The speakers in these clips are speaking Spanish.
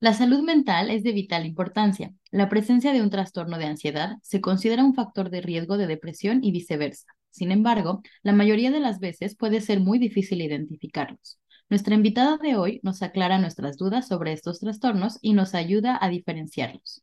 La salud mental es de vital importancia. La presencia de un trastorno de ansiedad se considera un factor de riesgo de depresión y viceversa. Sin embargo, la mayoría de las veces puede ser muy difícil identificarlos. Nuestra invitada de hoy nos aclara nuestras dudas sobre estos trastornos y nos ayuda a diferenciarlos.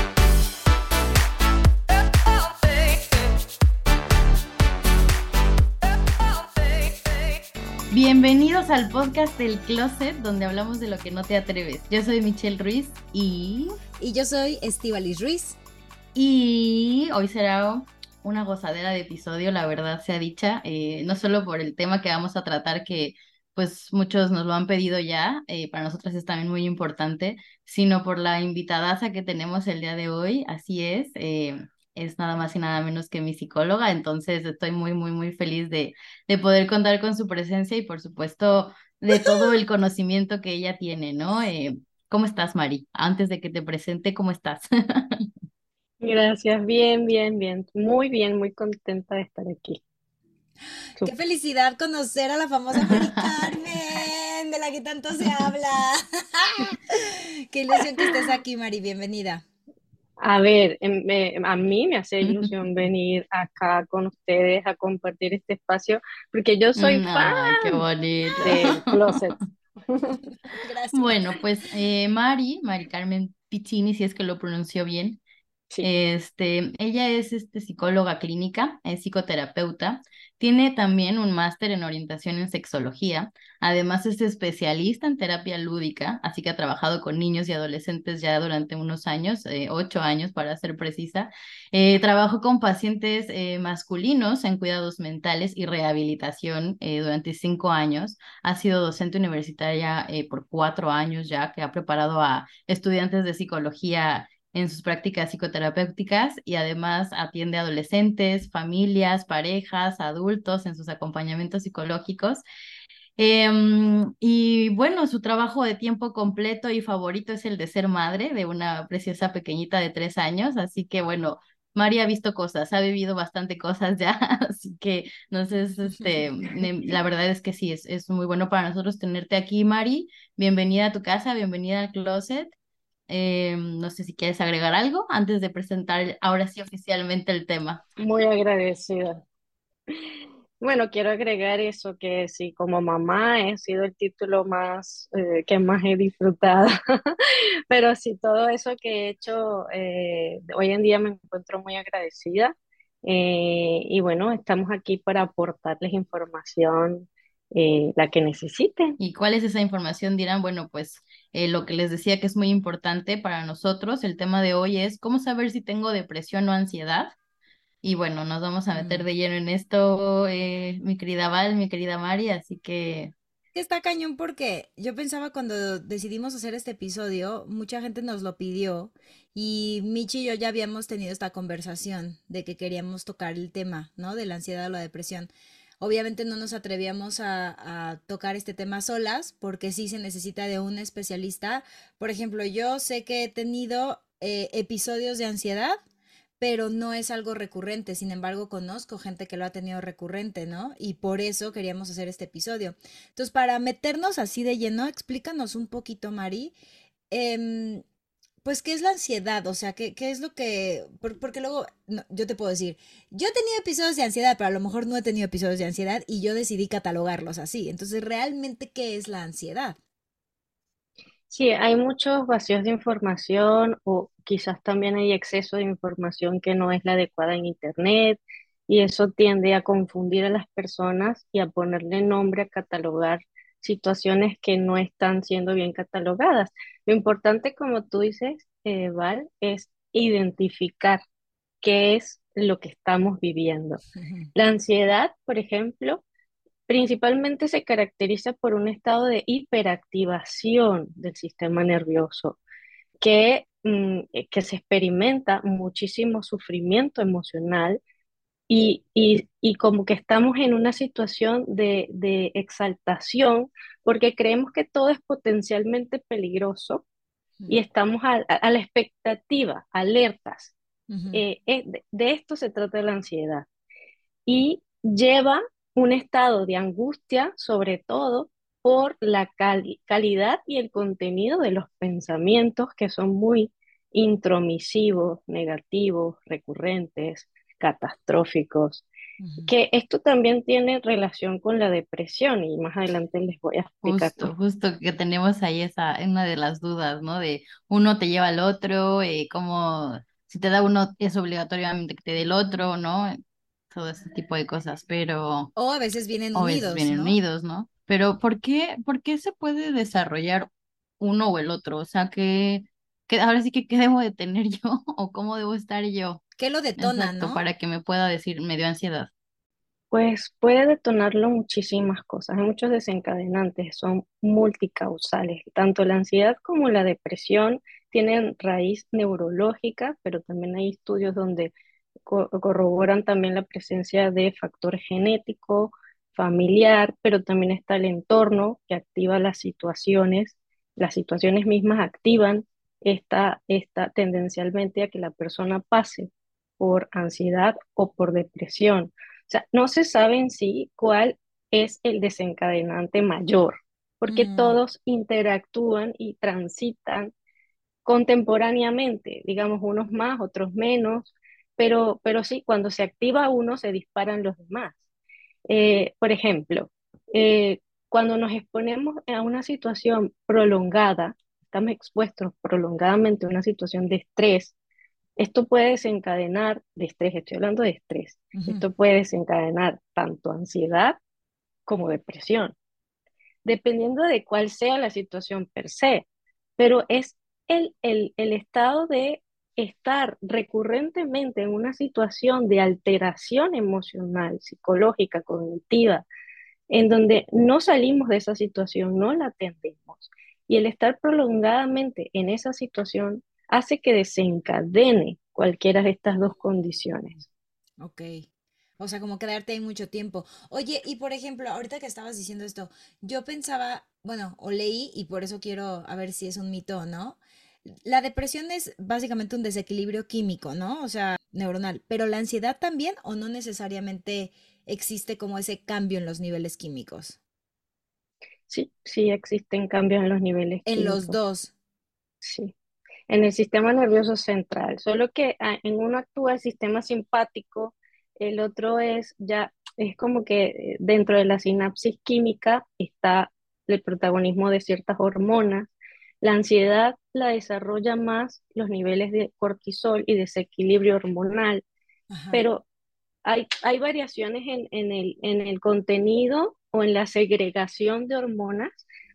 Bienvenidos al podcast del Closet, donde hablamos de lo que no te atreves. Yo soy Michelle Ruiz y... Y yo soy Estivalis Ruiz. Y hoy será una gozadera de episodio, la verdad sea dicha, eh, no solo por el tema que vamos a tratar, que pues muchos nos lo han pedido ya, eh, para nosotras es también muy importante, sino por la invitadaza que tenemos el día de hoy, así es. Eh, es nada más y nada menos que mi psicóloga, entonces estoy muy, muy, muy feliz de, de poder contar con su presencia y por supuesto de todo el conocimiento que ella tiene, ¿no? Eh, ¿Cómo estás, Mari? Antes de que te presente, ¿cómo estás? Gracias, bien, bien, bien, muy bien, muy contenta de estar aquí. Qué felicidad conocer a la famosa Mari Carmen, de la que tanto se habla. Qué ilusión que estés aquí, Mari, bienvenida. A ver, em, a mí me hace ilusión venir acá con ustedes a compartir este espacio, porque yo soy fan qué bonito. de Closet. Gracias. Bueno, pues eh, Mari, Mari Carmen Piccini, si es que lo pronunció bien, este, ella es este, psicóloga clínica, es psicoterapeuta, tiene también un máster en orientación en sexología, además es especialista en terapia lúdica, así que ha trabajado con niños y adolescentes ya durante unos años, eh, ocho años para ser precisa. Eh, trabajó con pacientes eh, masculinos en cuidados mentales y rehabilitación durante cinco años. Ha sido docente universitaria por cuatro años ya, que ha preparado a estudiantes de psicología en sus prácticas psicoterapéuticas y además atiende adolescentes, familias, parejas, adultos en sus acompañamientos psicológicos. Em, y bueno, su trabajo de tiempo completo y favorito es el de ser madre de una preciosa pequeñita de tres años, así que bueno, María ha visto cosas, ha vivido bastante cosas ya, así que no sé, este, la verdad es que sí, es, es muy bueno para nosotros tenerte aquí, Mari. Bienvenida a tu casa, bienvenida al closet. Eh, no sé si quieres agregar algo antes de presentar ahora sí oficialmente el tema. Muy agradecida. Bueno, quiero agregar eso que sí, como mamá he sido el título más eh, que más he disfrutado, pero sí, todo eso que he hecho, eh, hoy en día me encuentro muy agradecida y bueno, estamos aquí para aportarles información, la que necesiten. ¿Y cuál es esa información? Dirán, bueno, pues eh, lo que les decía que es muy importante para nosotros, el tema de hoy es cómo saber si tengo depresión o ansiedad. Y bueno, nos vamos a meter mm. de lleno en esto, eh, mi querida Val, mi querida Mari, así que... Está cañón porque yo pensaba cuando decidimos hacer este episodio, mucha gente nos lo pidió y Michi y yo ya habíamos tenido esta conversación de que queríamos tocar el tema, ¿no? De la ansiedad o la depresión. Obviamente no nos atrevíamos a, tocar este tema solas porque sí se necesita de un especialista. Por ejemplo, yo sé que he tenido eh, episodios de ansiedad, pero no es algo recurrente. Sin embargo, conozco gente que lo ha tenido recurrente, ¿no? Y por eso queríamos hacer este episodio. Entonces, para meternos así de lleno, explícanos un poquito, Mari. Em, pues, ¿qué es la ansiedad? O sea, ¿qué, qué es lo que...? porque luego, yo te puedo decir, yo he tenido episodios de ansiedad, pero a lo mejor no he tenido episodios de ansiedad y yo decidí catalogarlos así. Entonces, ¿realmente qué es la ansiedad? Sí, hay muchos vacíos de información o quizás también hay exceso de información que no es la adecuada en Internet y eso tiende a confundir a las personas y a ponerle nombre, a catalogar situaciones que no están siendo bien catalogadas. Lo importante, como tú dices, eh, Val, es identificar qué es lo que estamos viviendo. La ansiedad, por ejemplo, principalmente se caracteriza por un estado de hiperactivación del sistema nervioso, que, mm, que se experimenta muchísimo sufrimiento emocional y, y, como que estamos en una situación de, de, exaltación porque creemos que todo es potencialmente peligroso y estamos a, la expectativa, alertas. Eh, eh, de, esto se trata la ansiedad. Y lleva un estado de angustia, sobre todo por la calidad y el contenido de los pensamientos que son muy intromisivos, negativos, recurrentes, catastróficos, que esto también tiene relación con la depresión y más adelante les voy a explicar. Justo, justo que tenemos ahí esa, una de las dudas, ¿no? De uno te lleva al otro, eh, como si te da uno es obligatoriamente que te dé el otro, ¿no? Todo ese tipo de cosas, pero... O a veces vienen unidos, vienen ¿no? unidos, ¿no? Pero ¿por qué, ¿por qué se puede desarrollar uno o el otro? O sea, que, que ahora sí que qué debo de tener yo o cómo debo estar yo. ¿Qué lo detona, no? Para que me pueda decir, me dio ansiedad. Pues puede detonarlo muchísimas cosas, hay muchos desencadenantes, son multicausales. Tanto la ansiedad como la depresión tienen raíz neurológica, pero también hay estudios donde corroboran también la presencia de factor genético, familiar, pero también está el entorno que activa las situaciones. Las situaciones mismas activan esta, esta tendencialmente a que la persona pase por ansiedad o por depresión. O sea, no se sabe en sí cuál es el desencadenante mayor, porque mm. todos interactúan y transitan contemporáneamente, digamos, unos más, otros menos, pero, pero sí, cuando se activa uno, se disparan los demás. Eh, por ejemplo, eh, cuando nos exponemos a una situación prolongada, estamos expuestos prolongadamente a una situación de estrés, esto puede desencadenar de estrés, estoy hablando de estrés. Esto puede desencadenar tanto ansiedad como depresión, dependiendo de cuál sea la situación per se. Pero es el, el, el estado de estar recurrentemente en una situación de alteración emocional, psicológica, cognitiva, en donde no salimos de esa situación, no la atendemos. Y el estar prolongadamente en esa situación hace que desencadene cualquiera de estas dos condiciones. Ok. O sea, como quedarte ahí mucho tiempo. Oye, y por ejemplo, ahorita que estabas diciendo esto, yo pensaba, bueno, o leí, y por eso quiero a ver si es un mito o no. La depresión es básicamente un desequilibrio químico, ¿no? O sea, neuronal. Pero la ansiedad también, o no necesariamente existe como ese cambio en los niveles químicos. Sí, sí existen cambios en los niveles. En los dos. Sí en el sistema nervioso central, solo que ah, en uno actúa el sistema simpático, el otro es ya, es como que eh, dentro de la sinapsis química está el protagonismo de ciertas hormonas. La ansiedad la desarrolla más los niveles de cortisol y desequilibrio hormonal, pero hay, hay variaciones en, en, el, en el contenido o en la segregación de hormonas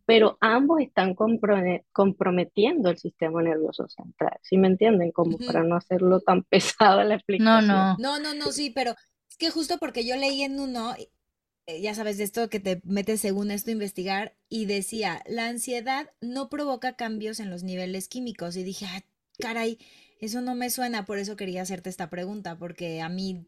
pero ambos están comprometiendo el sistema nervioso central. ¿Sí me entienden? Como para no hacerlo tan pesado la explicación. No, no. No, no, no, sí, pero es que justo porque yo leí en uno, eh, ya sabes, de esto que te metes según esto a investigar, y decía, la ansiedad no provoca cambios en los niveles químicos. Y dije, ah, caray, eso no me suena, por eso quería hacerte esta pregunta, porque a mí,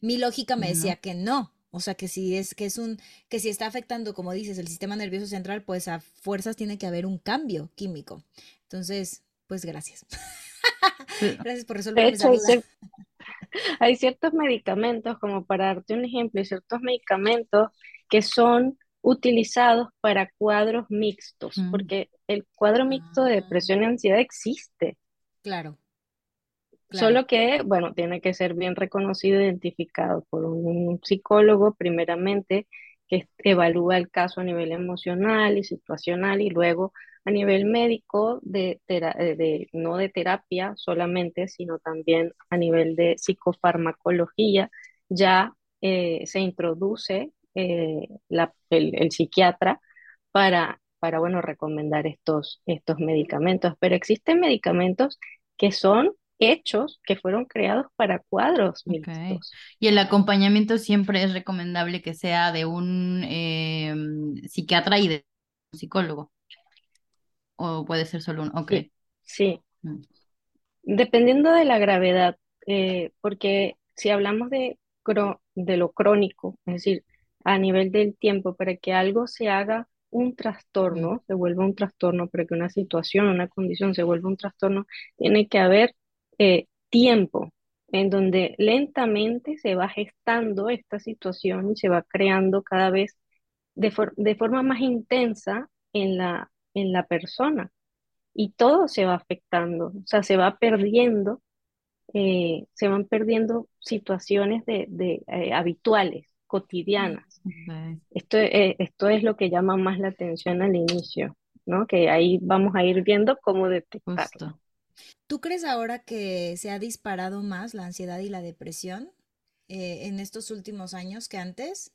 mi lógica me decía que no. O sea, que si es que es un que si está afectando, como dices, el sistema nervioso central, pues a fuerzas tiene que haber un cambio químico. Entonces, pues gracias. gracias por resolver esa duda. Hay, ciertos medicamentos, como para darte un ejemplo, hay ciertos medicamentos que son utilizados para cuadros mixtos, mm. porque el cuadro mixto de depresión y ansiedad existe. Claro. Solo que, bueno, tiene que ser bien reconocido, identificado por un psicólogo primeramente, que evalúa el caso a nivel emocional y situacional y luego a nivel médico, de, eh, de no de terapia solamente, sino también a nivel de psicofarmacología, ya eh, se introduce eh, la, el, el, psiquiatra para, para, bueno, recomendar estos, estos medicamentos. Pero existen medicamentos que son hechos que fueron creados para cuadros mixtos. Y el acompañamiento siempre es recomendable que sea de un eh, psiquiatra y de un psicólogo. O puede ser solo un, ok. Sí. Mm. Dependiendo de la gravedad, eh, porque si hablamos de de lo crónico, es decir, a nivel del tiempo, para que algo se haga un trastorno, se vuelva un trastorno, para que una situación, una condición se vuelva un trastorno, tiene que haber eh, tiempo en donde lentamente se va gestando esta situación y se va creando cada vez de, de forma más intensa en la, en la persona. Y todo se va afectando, o sea, se va perdiendo, eh, se van perdiendo situaciones de, de eh, habituales, cotidianas. Esto, eh, esto es lo que llama más la atención al inicio, ¿no? Que ahí vamos a ir viendo cómo detectarlo. ¿Tú crees ahora que se ha disparado más la ansiedad y la depresión en estos últimos años que antes?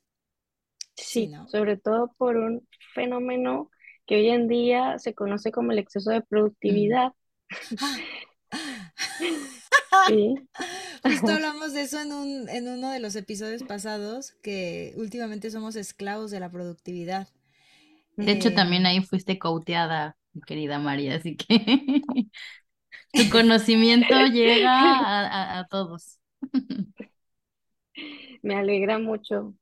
Sí, sobre todo por un fenómeno que hoy en día se conoce como el exceso de productividad. sí. Justo hablamos de eso en, un, en uno de los episodios pasados, que últimamente somos esclavos de la productividad. De hecho, también eh, ahí fuiste cauteada, querida María, así que tu conocimiento llega a, a todos. Me alegra mucho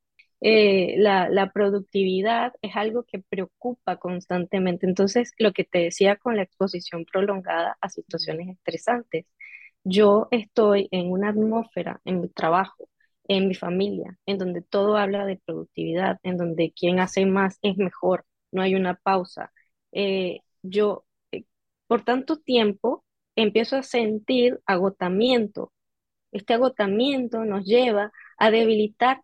eh, la, productividad es algo que preocupa constantemente. Entonces, lo que te decía con la exposición prolongada a situaciones estresantes, yo estoy en una atmósfera, en mi trabajo, en mi familia, en donde todo habla de productividad, en donde quien hace más es mejor, no hay una pausa. Eh, yo, eh, por tanto tiempo, empiezo a sentir agotamiento. Este agotamiento nos lleva a debilitar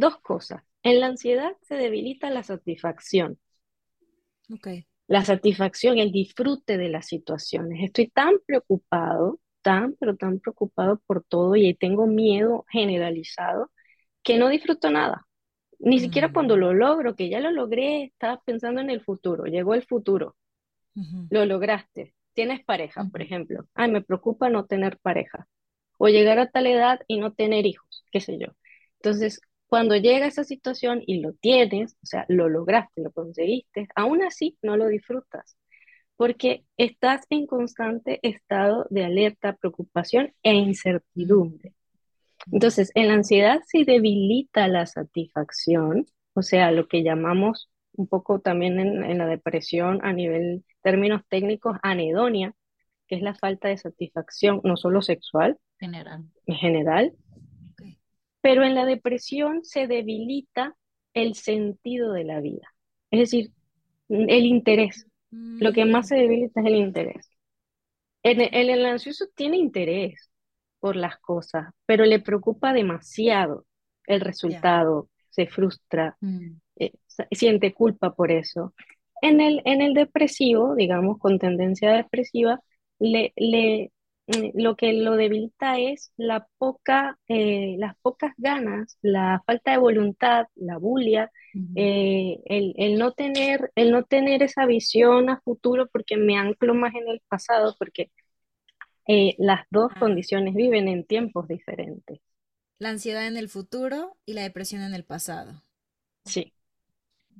Dos cosas. En la ansiedad se debilita la satisfacción. Okay. La satisfacción, el disfrute de las situaciones. Estoy tan preocupado, tan, pero tan preocupado por todo y tengo miedo generalizado que no disfruto nada. Ni siquiera cuando mm. lo logro, que ya lo logré, estaba pensando en el futuro, llegó el futuro, lo lograste, tienes pareja, por ejemplo. Ay, me preocupa no tener pareja. O llegar a tal edad y no tener hijos, qué sé yo. Entonces, cuando llega esa situación y lo tienes, o sea, lo lograste, lo conseguiste, aún así no lo disfrutas, porque estás en constante estado de alerta, preocupación e incertidumbre. Entonces, en la ansiedad se debilita la satisfacción, o sea, lo que llamamos un poco también en, la depresión a nivel términos técnicos, anedonia, que es la falta de satisfacción, no solo sexual, general. en general, pero en la depresión se debilita el sentido de la vida, es decir, el interés. Lo que más se debilita es el interés. El, el, ansioso tiene interés por las cosas, pero le preocupa demasiado el resultado, se frustra, mm. Siente culpa por eso. En el, en el depresivo, digamos, con tendencia depresiva, le, le, Mm, lo que lo debilita es la poca, eh, las pocas ganas, la falta de voluntad, la bulia, eh, el, no tener, el no tener esa visión a futuro porque me anclo más en el pasado, porque eh, las dos condiciones viven en tiempos diferentes. La ansiedad en el futuro y la depresión en el pasado. Sí.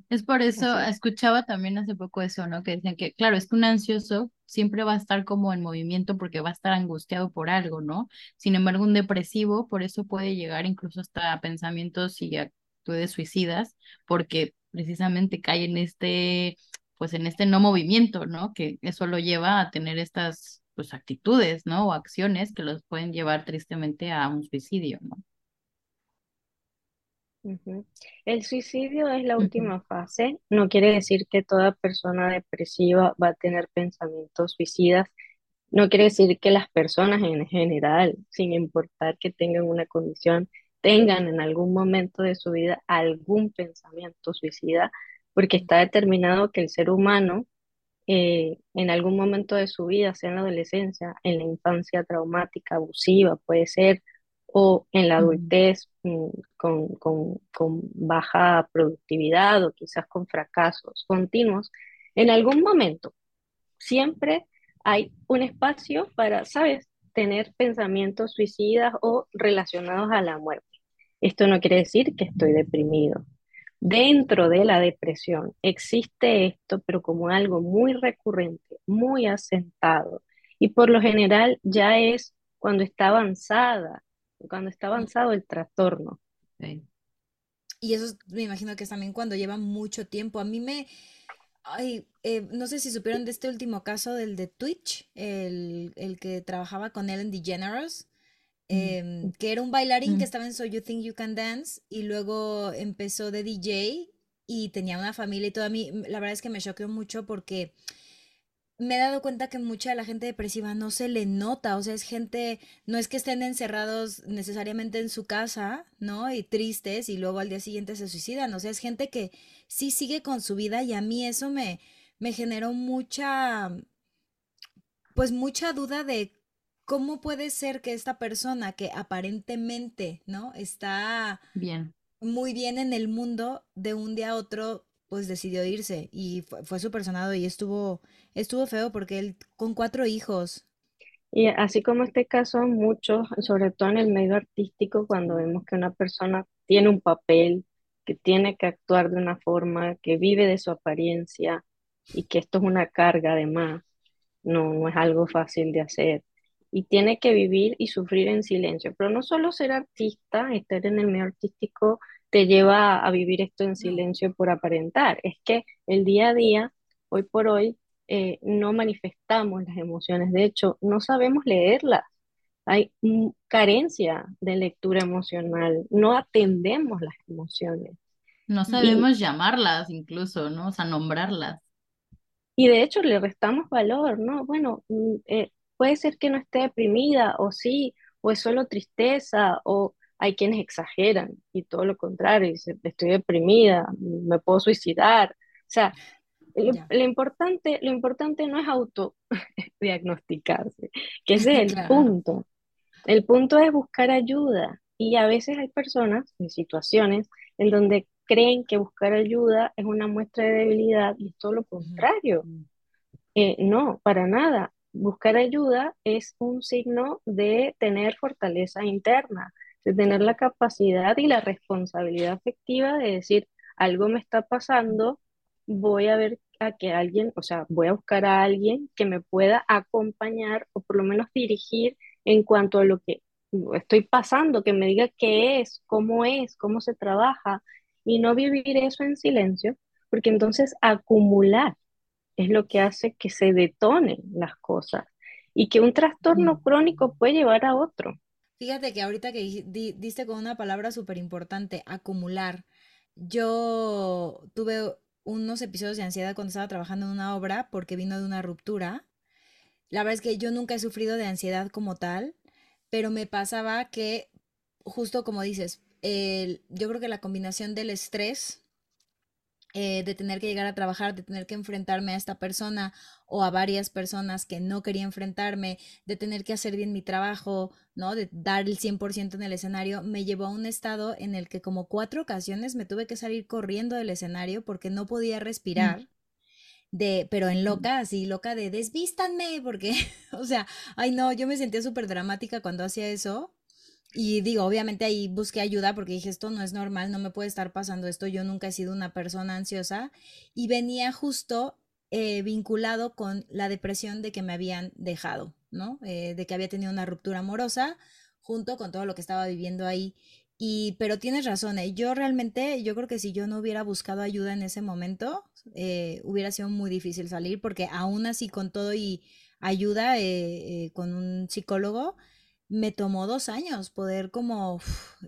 Es por eso, escuchaba también hace poco eso, ¿no? Que decían que, claro, es que un ansioso siempre va a estar como en movimiento porque va a estar angustiado por algo, ¿no? Sin embargo, un depresivo, por eso puede llegar incluso hasta pensamientos y actitudes suicidas, porque precisamente cae en este, pues en este no movimiento, ¿no? Que eso lo lleva a tener estas, pues, actitudes, ¿no? O acciones que los pueden llevar tristemente a un suicidio, ¿no? El suicidio es la última fase. No quiere decir que toda persona depresiva va a tener pensamientos suicidas. No quiere decir que las personas en general, sin importar que tengan una condición, tengan en algún momento de su vida algún pensamiento suicida, porque está determinado que el ser humano eh, en algún momento de su vida, sea en la adolescencia, en la infancia traumática, abusiva, puede ser, o en la adultez mm, con, con, baja productividad o quizás con fracasos continuos, en algún momento siempre hay un espacio para, ¿sabes?, tener pensamientos suicidas o relacionados a la muerte. Esto no quiere decir que estoy deprimido. Dentro de la depresión existe esto, pero como algo muy recurrente, muy asentado, y por lo general ya es cuando está avanzada cuando está avanzado el trastorno. Y eso me imagino que es también cuando lleva mucho tiempo. A mí me, Ay, eh, no sé si supieron de este último caso del de Twitch, el, el que trabajaba con Ellen DeGeneres, mm. em, que era un bailarín que mm. estaba en So You Think You Can Dance y luego empezó de DJ y tenía una familia y todo. A mí, la verdad es que me choqueó mucho porque me he dado cuenta que mucha de la gente depresiva no se le nota, o sea, es gente, no es que estén encerrados necesariamente en su casa, ¿no? Y tristes y luego al día siguiente se suicidan, o sea, es gente que sí sigue con su vida y a mí eso me, me generó mucha, pues mucha duda de cómo puede ser que esta persona que aparentemente, ¿no? Está bien. Muy bien en el mundo, de un día a otro pues decidió irse y fue, fue súper sonado y estuvo, estuvo feo porque él con cuatro hijos. Y así como este caso, muchos, sobre todo en el medio artístico, cuando vemos que una persona tiene un papel, que tiene que actuar de una forma, que vive de su apariencia y que esto es una carga además, no, no es algo fácil de hacer. Y tiene que vivir y sufrir en silencio. Pero no solo ser artista, estar en el medio artístico te lleva a vivir esto en silencio por aparentar. Es que el día a día, hoy por hoy, eh, no manifestamos las emociones. De hecho, no sabemos leerlas. Hay carencia de lectura emocional. No atendemos las emociones. No sabemos llamarlas incluso, ¿no? O sea, nombrarlas. Y de hecho le restamos valor, ¿no? Bueno, mm, eh, puede ser que no esté deprimida o sí, o es solo tristeza, o hay quienes exageran y todo lo contrario, dicen, estoy deprimida, me puedo suicidar. O sea, lo, importante, lo importante no es autodiagnosticarse, que ese es el punto. El punto es buscar ayuda. Y a veces hay personas en situaciones en donde creen que buscar ayuda es una muestra de debilidad y es todo lo contrario. Eh, no, para nada. Buscar ayuda es un signo de tener fortaleza interna, de tener la capacidad y la responsabilidad afectiva de decir, algo me está pasando, voy a ver a que alguien, o sea, voy a buscar a alguien que me pueda acompañar o por lo menos dirigir en cuanto a lo que estoy pasando, que me diga qué es, cómo es, cómo se trabaja y no vivir eso en silencio, porque entonces acumular es lo que hace que se detonen las cosas y que un trastorno crónico puede llevar a otro. Fíjate que ahorita que diste con una palabra súper importante, acumular. Yo tuve unos episodios de ansiedad cuando estaba trabajando en una obra porque vino de una ruptura. La verdad es que yo nunca he sufrido de ansiedad como tal, pero me pasaba que, justo como dices, yo creo que la combinación del estrés eh, de tener que llegar a trabajar, de tener que enfrentarme a esta persona o a varias personas que no quería enfrentarme, de tener que hacer bien mi trabajo, ¿no? De dar el 100% en el escenario, me llevó a un estado en el que como cuatro ocasiones me tuve que salir corriendo del escenario porque no podía mm. respirar. De, pero en mm. loca, así loca de desvístanme, porque, o sea, ay no, yo me sentía súper dramática cuando hacía eso, y digo, obviamente ahí busqué ayuda porque dije, esto no es normal, no me puede estar pasando esto, yo nunca he sido una persona ansiosa y venía justo eh, vinculado con la depresión de que me habían dejado, ¿no? Eh, de que había tenido una ruptura amorosa junto con todo lo que estaba viviendo ahí. Y, pero tienes razón, ¿eh? yo realmente, yo creo que si yo no hubiera buscado ayuda en ese momento, hubiera sido muy difícil salir porque aún así con todo y ayuda con un psicólogo, me tomó dos años poder como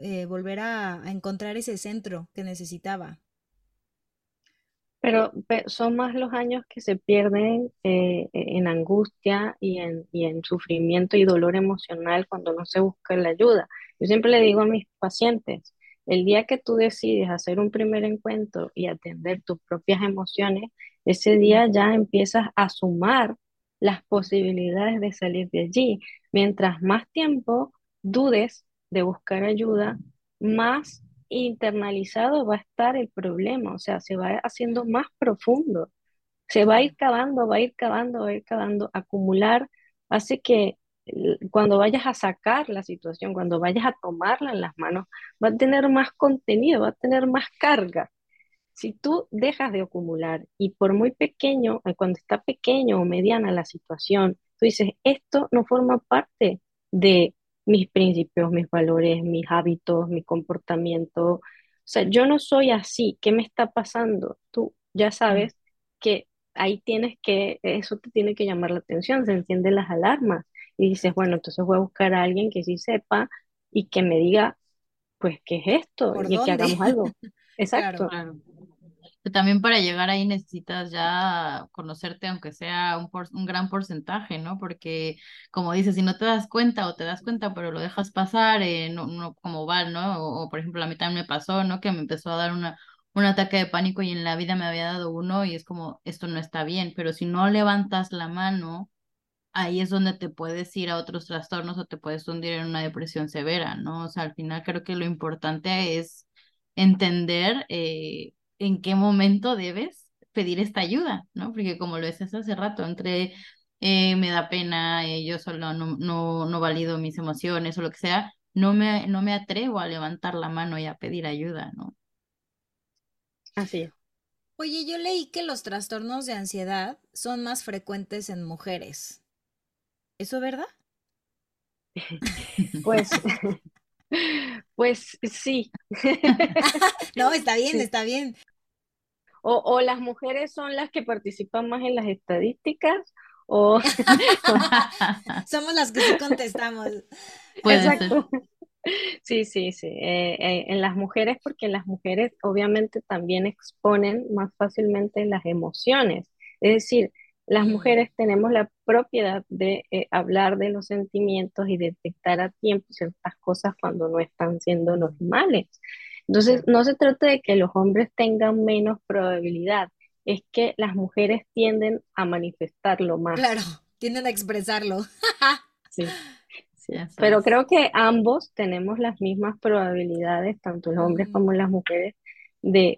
eh, volver a, encontrar ese centro que necesitaba. Pero, son más los años que se pierden eh, en angustia y en, y en sufrimiento y dolor emocional cuando no se busca la ayuda. Yo siempre le digo a mis pacientes, el día que tú decides hacer un primer encuentro y atender tus propias emociones, ese día ya empiezas a sumar las posibilidades de salir de allí. Mientras más tiempo dudes de buscar ayuda, más internalizado va a estar el problema, o sea, se va haciendo más profundo, se va a ir cavando, va a ir cavando, va a ir cavando, acumular, hace que cuando vayas a sacar la situación, cuando vayas a tomarla en las manos, va a tener más contenido, va a tener más carga. Si tú dejas de acumular y por muy pequeño, eh, cuando está pequeño o mediana la situación, tú dices, esto no forma parte de mis principios, mis valores, mis hábitos, mi comportamiento. O sea, yo no soy así. ¿Qué me está pasando? Tú ya sabes que ahí tienes que, eso te tiene que llamar la atención, se encienden las alarmas y dices, bueno, entonces voy a buscar a alguien que sí sepa y que me diga, pues, ¿qué es esto? y que hagamos algo. Exacto. Claro, También para llegar ahí necesitas ya conocerte, aunque sea un, un gran porcentaje, ¿no? Porque, como dices, si no te das cuenta o te das cuenta, pero lo dejas pasar, eh, no, no como va, ¿no? O, por ejemplo, a mí también me pasó, ¿no? Que me empezó a dar una, un ataque de pánico y en la vida me había dado uno y es como, esto no está bien, pero si no levantas la mano, ahí es donde te puedes ir a otros trastornos o te puedes hundir en una depresión severa, ¿no? O sea, al final creo que lo importante es entender eh, en qué momento debes pedir esta ayuda, ¿no? Porque como lo decías hace rato, entre eh, me da pena, eh, yo solo no, no, no valido mis emociones o lo que sea, no me, no me atrevo a levantar la mano y a pedir ayuda, ¿no? Así Oye, yo leí que los trastornos de ansiedad son más frecuentes en mujeres. ¿Eso es verdad? Pues, pues sí. no, está bien, está bien. O, o, las mujeres son las que participan más en las estadísticas, o somos las que sí contestamos. Exacto. Sí, sí, sí. Eh, eh, en las mujeres, porque las mujeres obviamente también exponen más fácilmente las emociones. Es decir, las mujeres tenemos la propiedad de eh, hablar de los sentimientos y detectar a tiempo ciertas cosas cuando no están siendo normales. Entonces, no se trata de que los hombres tengan menos probabilidad, es que las mujeres tienden a manifestarlo más. Claro, tienden a expresarlo. sí. Pero creo que ambos tenemos las mismas probabilidades, tanto los hombres como las mujeres, de,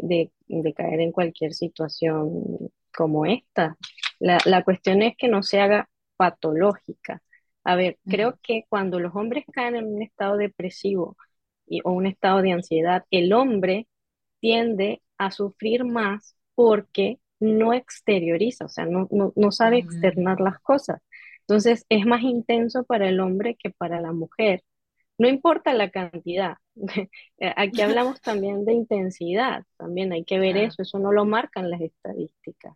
de, caer en cualquier situación como esta. La, la, cuestión es que no se haga patológica. A ver, creo que cuando los hombres caen en un estado depresivo y, o un estado de ansiedad, el hombre tiende a sufrir más porque no exterioriza, o sea, no, no, no sabe externar las cosas. Entonces es más intenso para el hombre que para la mujer. No importa la cantidad. Aquí hablamos también de intensidad, también hay que ver eso, eso no lo marcan las estadísticas.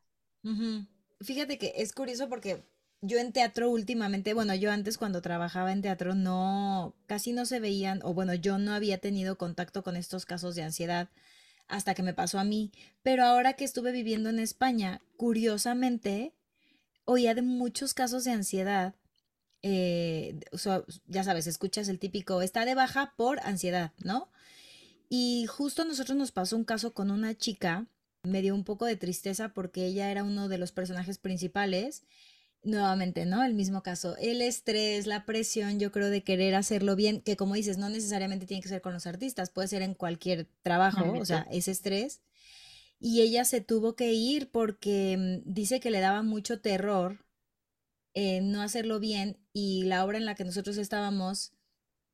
Fíjate que es curioso porque yo en teatro últimamente, bueno, yo antes cuando trabajaba en teatro no, casi no se veían, o bueno, yo no había tenido contacto con estos casos de ansiedad hasta que me pasó a mí, pero ahora que estuve viviendo en España, curiosamente, oía de muchos casos de ansiedad. Eh, ya sabes, escuchas el típico, está de baja por ansiedad, ¿no? Y justo a nosotros nos pasó un caso con una chica, me dio un poco de tristeza porque ella era uno de los personajes principales. Nuevamente, ¿no? El mismo caso, el estrés, la presión, yo creo de querer hacerlo bien, que como dices, no necesariamente tiene que ser con los artistas, puede ser en cualquier trabajo, o sea, ese estrés y ella se tuvo que ir porque mm, dice que le daba mucho terror eh, no hacerlo bien y la obra en la que nosotros estábamos,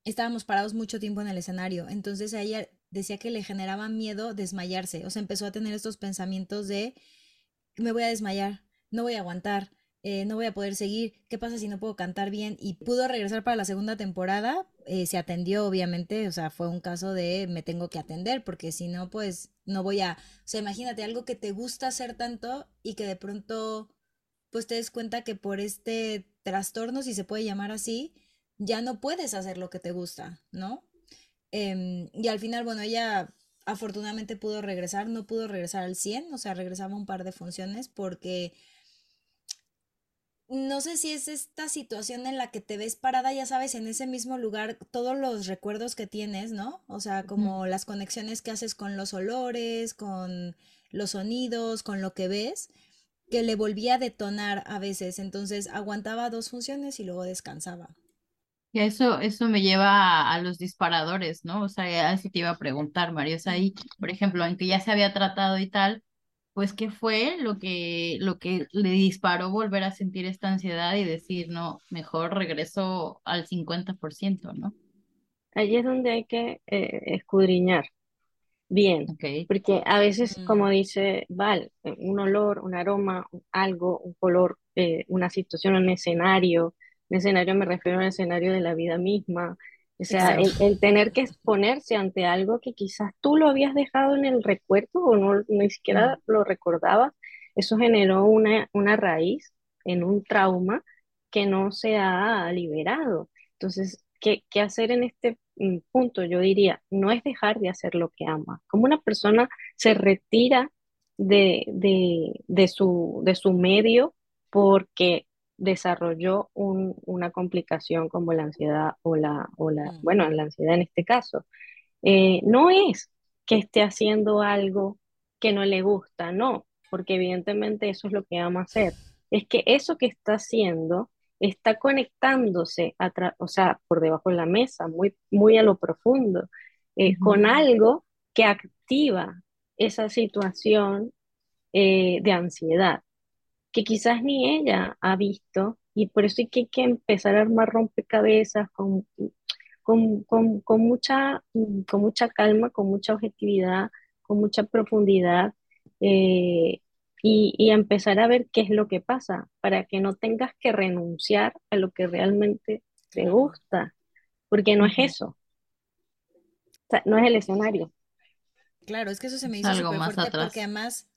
estábamos parados mucho tiempo en el escenario. Entonces a ella decía que le generaba miedo desmayarse, o sea, empezó a tener estos pensamientos de me voy a desmayar, no voy a aguantar, eh, no voy a poder seguir, ¿qué pasa si no puedo cantar bien? Y pudo regresar para la segunda temporada, eh, se atendió obviamente, o sea, fue un caso de me tengo que atender, porque si no, pues no voy a, o sea, imagínate algo que te gusta hacer tanto y que de pronto, pues te des cuenta que por este trastorno, si se puede llamar así, ya no puedes hacer lo que te gusta, ¿no? Em, y al final, bueno, ella afortunadamente pudo regresar, no pudo regresar al 100, o sea, regresaba un par de funciones porque no sé si es esta situación en la que te ves parada, ya sabes, en ese mismo lugar, todos los recuerdos que tienes, ¿no? O sea, como las conexiones que haces con los olores, con los sonidos, con lo que ves, que le volvía a detonar a veces. Entonces aguantaba dos funciones y luego descansaba. Y eso, eso me lleva a, los disparadores, ¿no? O sea, así te iba a preguntar, Mario. O sea, ahí, por ejemplo, en que ya se había tratado y tal, pues qué fue lo que, lo que le disparó volver a sentir esta ansiedad y decir, no, mejor regreso al 50%, ¿no? Allí es donde hay que eh, escudriñar bien, porque a veces, mm. como dice Val, un olor, un aroma, algo, un color, eh, una situación, un escenario, escenario me refiero al escenario de la vida misma. O sea, el, tener que exponerse ante algo que quizás tú lo habías dejado en el recuerdo o no ni siquiera lo recordabas, eso generó una, una raíz en un trauma que no se ha liberado. Entonces, ¿qué, qué hacer en este mm, punto? Yo diría, no es dejar de hacer lo que ama. Como una persona se retira de, de, de, su, de su medio porque desarrolló una complicación como la ansiedad o la, o la mm. bueno, la ansiedad en este caso. Eh, no es que esté haciendo algo que no le gusta, no, porque evidentemente eso es lo que ama hacer. Es que eso que está haciendo está conectándose, o sea, por debajo de la mesa, muy, muy a lo profundo, eh, con algo que activa esa situación eh, de ansiedad que quizás ni ella ha visto y por eso hay que, que empezar a armar rompecabezas con, con, con, con, mucha, con mucha calma, con mucha objetividad, con mucha profundidad eh, y, y, empezar a ver qué es lo que pasa para que no tengas que renunciar a lo que realmente te gusta, porque no es eso, no es el escenario. Claro, es que eso se me hizo algo más fuerte porque además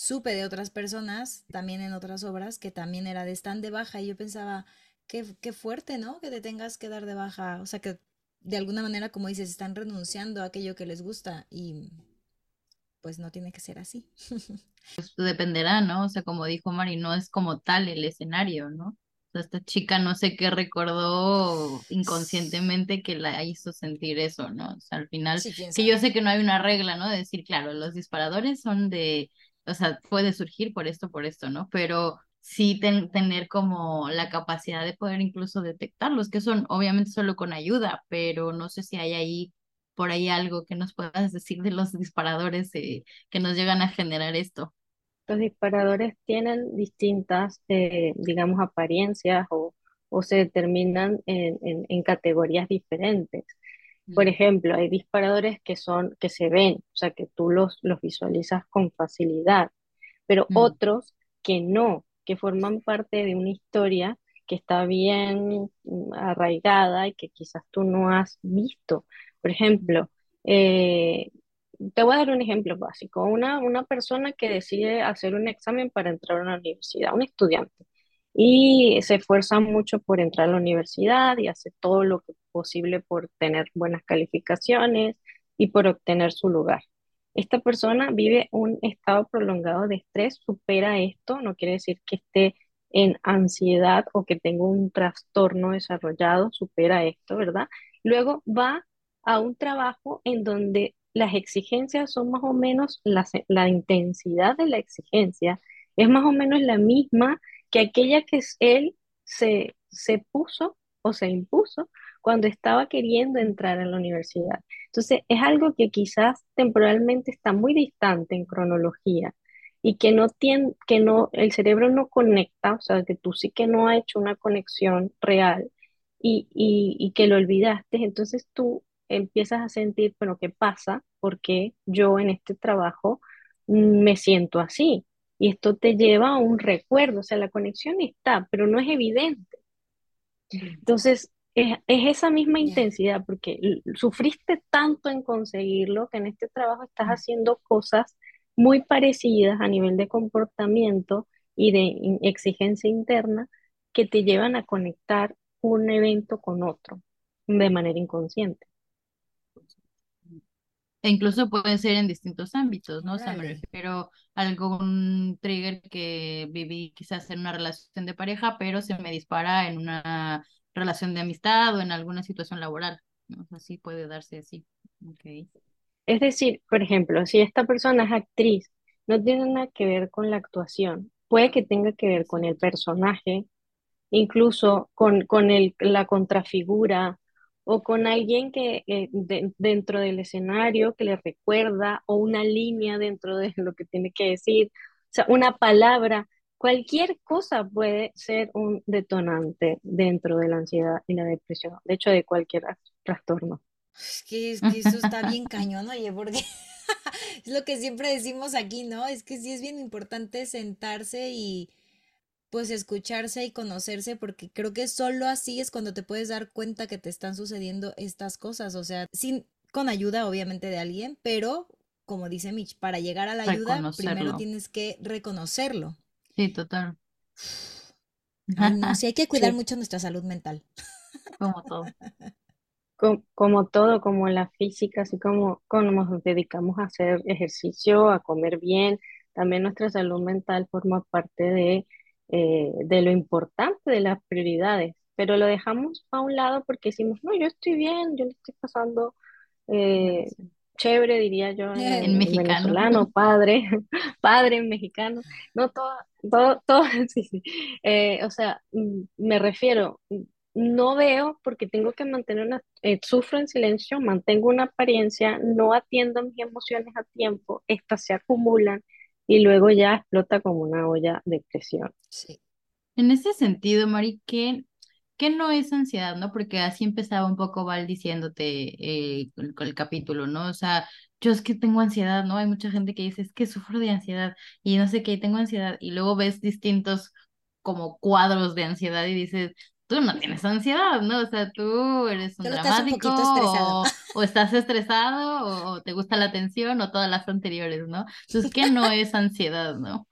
supe de otras personas, también en otras obras, que también era de stand de baja y yo pensaba, qué, qué fuerte, ¿no? Que te tengas que dar de baja, o sea, que de alguna manera, como dices, están renunciando a aquello que les gusta y pues no tiene que ser así. Pues dependerá, ¿no? O sea, como dijo Mari, no es como tal el escenario, ¿no? O sea, esta chica no sé qué recordó inconscientemente que la hizo sentir eso, ¿no? O sea, al final, que yo sé que no hay una regla, ¿no? De decir, claro, los disparadores son de o sea, puede surgir por esto, por esto, ¿no? Pero sí tener como la capacidad de poder incluso detectarlos, que son obviamente solo con ayuda, pero no sé si hay ahí por ahí algo que nos puedas decir de los disparadores eh, que nos llegan a generar esto. Los disparadores tienen distintas, eh, digamos, apariencias o, se determinan en categorías diferentes. Por ejemplo, hay disparadores que son, que se ven, o sea, que tú los, los visualizas con facilidad, pero mm. otros que no, que forman parte de una historia que está bien mm, arraigada y que quizás tú no has visto. Por ejemplo, eh, te voy a dar un ejemplo básico. Una, una persona que decide hacer un examen para entrar a una universidad, un estudiante y se esfuerza mucho por entrar a la universidad y hace todo lo posible por tener buenas calificaciones y por obtener su lugar. Esta persona vive un estado prolongado de estrés, supera esto, no quiere decir que esté en ansiedad o que tenga un trastorno desarrollado, supera esto, ¿verdad? Luego va a un trabajo en donde las exigencias son más o menos, la, la intensidad de la exigencia es más o menos la misma que aquella que él se, se puso o se impuso cuando estaba queriendo entrar a la universidad. Entonces, es algo que quizás temporalmente está muy distante en cronología y que no tiene, que no, el cerebro no conecta, o sea, que tú sí que no has hecho una conexión real y, y, y que lo olvidaste, entonces tú empiezas a sentir, bueno, ¿qué pasa? Porque yo en este trabajo me siento así? Y esto te lleva a un recuerdo, o sea, la conexión está, pero no es evidente. Entonces, es, esa misma intensidad, porque sufriste tanto en conseguirlo que en este trabajo estás haciendo cosas muy parecidas a nivel de comportamiento y de exigencia interna que te llevan a conectar un evento con otro de manera inconsciente. E incluso puede ser en distintos ámbitos, ¿no? O sea, me refiero a algún trigger que viví quizás en una relación de pareja, pero se me dispara en una relación de amistad o en alguna situación laboral. ¿no? Así puede darse así. Okay. Es decir, por ejemplo, si esta persona es actriz, no tiene nada que ver con la actuación, puede que tenga que ver con el personaje, incluso con, con el, la contrafigura o con alguien que eh, dentro del escenario que le recuerda o una línea dentro de lo que tiene que decir, o sea, una palabra, cualquier cosa puede ser un detonante dentro de la ansiedad y la depresión, de hecho de cualquier trastorno. Es que, es que eso está bien cañón, oye, porque es lo que siempre decimos aquí, ¿no? Es que sí es bien importante sentarse y pues escucharse y conocerse, porque creo que solo así es cuando te puedes dar cuenta que te están sucediendo estas cosas, o sea, sin, con ayuda obviamente de alguien, pero como dice Mitch, para llegar a la ayuda, primero tienes que reconocerlo. Sí, total. no, sí hay que cuidar mucho nuestra salud mental. Como todo. Como, todo, como la física, así como, como nos dedicamos a hacer ejercicio, a comer bien, también nuestra salud mental forma parte de eh, de lo importante, de las prioridades, pero lo dejamos a un lado porque decimos, no, yo estoy bien, yo le estoy pasando eh, chévere, diría yo, en, mexicano. venezolano, padre, padre en mexicano, no todo, todo, todo, sí, sí. Eh, o sea, mm, me refiero, no veo porque tengo que mantener una, sufro en silencio, mantengo una apariencia, no atiendo mis emociones a tiempo, estas se acumulan y luego ya explota como una olla de presión. Sí. En ese sentido, Mari, ¿qué, qué no es ansiedad, no? Porque así empezaba un poco Val diciéndote eh, con, el capítulo, ¿no? O sea, yo es que tengo ansiedad, ¿no? Hay mucha gente que dice, es que sufro de ansiedad y no sé qué, tengo ansiedad y luego ves distintos como cuadros de ansiedad y dices, tú no tienes ansiedad, ¿no? O sea, tú eres un dramático o, estás estresado o, te gusta la atención o todas las anteriores, ¿no? Entonces, ¿qué no es ansiedad, no?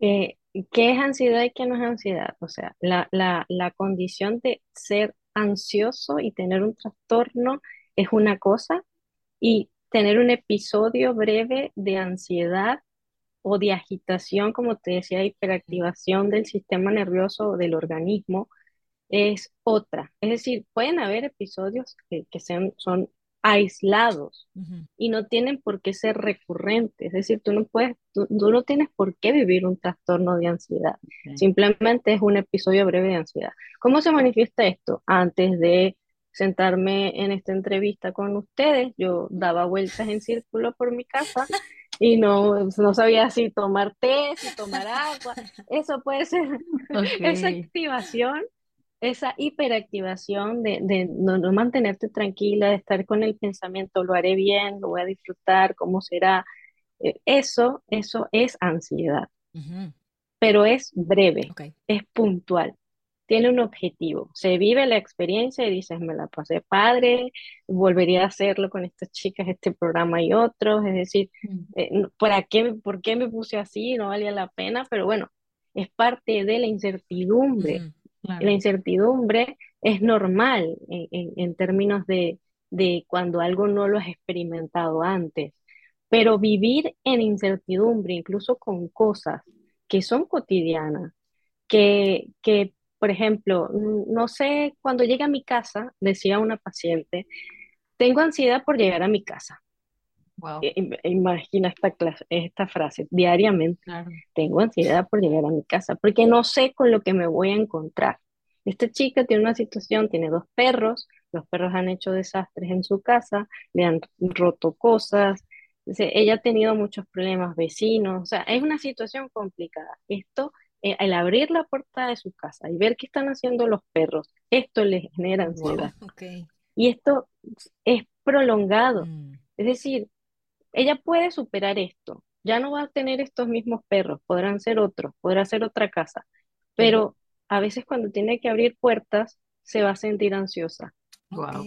Eh, ¿qué es ansiedad y qué no es ansiedad? O sea, la, la, la condición de ser ansioso y tener un trastorno es una cosa y tener un episodio breve de ansiedad o de agitación, como te decía, hiperactivación del sistema nervioso o del organismo, es otra. Es decir, pueden haber episodios que, sean, son aislados y no tienen por qué ser recurrentes. Es decir, tú no puedes, tú, no tienes por qué vivir un trastorno de ansiedad. Simplemente es un episodio breve de ansiedad. ¿Cómo se manifiesta esto? Antes de sentarme en esta entrevista con ustedes, yo daba vueltas en círculo por mi casa y no, no sabía si tomar té, si tomar agua. Eso puede ser esa activación esa hiperactivación de, no, mantenerte tranquila, de estar con el pensamiento, lo haré bien, lo voy a disfrutar, cómo será. Eh, eso, eso es ansiedad, pero es breve, es puntual, tiene un objetivo. Se vive la experiencia y dices, me la pasé padre, volvería a hacerlo con estas chicas, este programa y otros, es decir, mm. eh, ¿para qué, ¿por qué me puse así? No valía la pena, pero bueno, es parte de la incertidumbre. La incertidumbre es normal en, términos de, cuando algo no lo has experimentado antes, pero vivir en incertidumbre, incluso con cosas que son cotidianas, que, que por ejemplo, no sé, cuando llega a mi casa, decía una paciente, tengo ansiedad por llegar a mi casa. Wow. Imagina esta, esta frase, diariamente. Tengo ansiedad por llegar a mi casa, porque no sé con lo que me voy a encontrar. Esta chica tiene una situación, tiene dos perros, los perros han hecho desastres en su casa, le han roto cosas, ella ha tenido muchos problemas, vecinos, o sea, es una situación complicada. Esto, eh, al abrir la puerta de su casa y ver qué están haciendo los perros, esto le genera ansiedad. Y esto es prolongado. Mm. Es decir, ella puede superar esto. Ya no va a tener estos mismos perros, podrán ser otros, podrá ser otra casa. Pero a veces cuando tiene que abrir puertas se va a sentir ansiosa. Wow.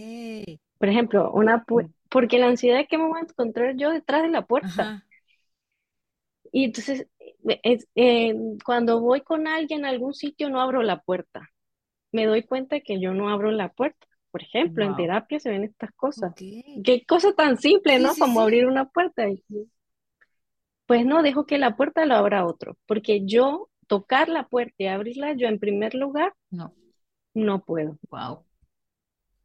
Por ejemplo, una mm. porque la ansiedad es que me voy a encontrar yo detrás de la puerta. Y entonces, eh, cuando voy con alguien a algún sitio, no abro la puerta. Me doy cuenta que yo no abro la puerta. Por ejemplo, en terapia se ven estas cosas. Qué cosa tan simple, ¿no? Como abrir una puerta. Pues no, dejo que la puerta lo abra otro, porque yo tocar la puerta y abrirla, yo en primer lugar, no, no puedo. Wow.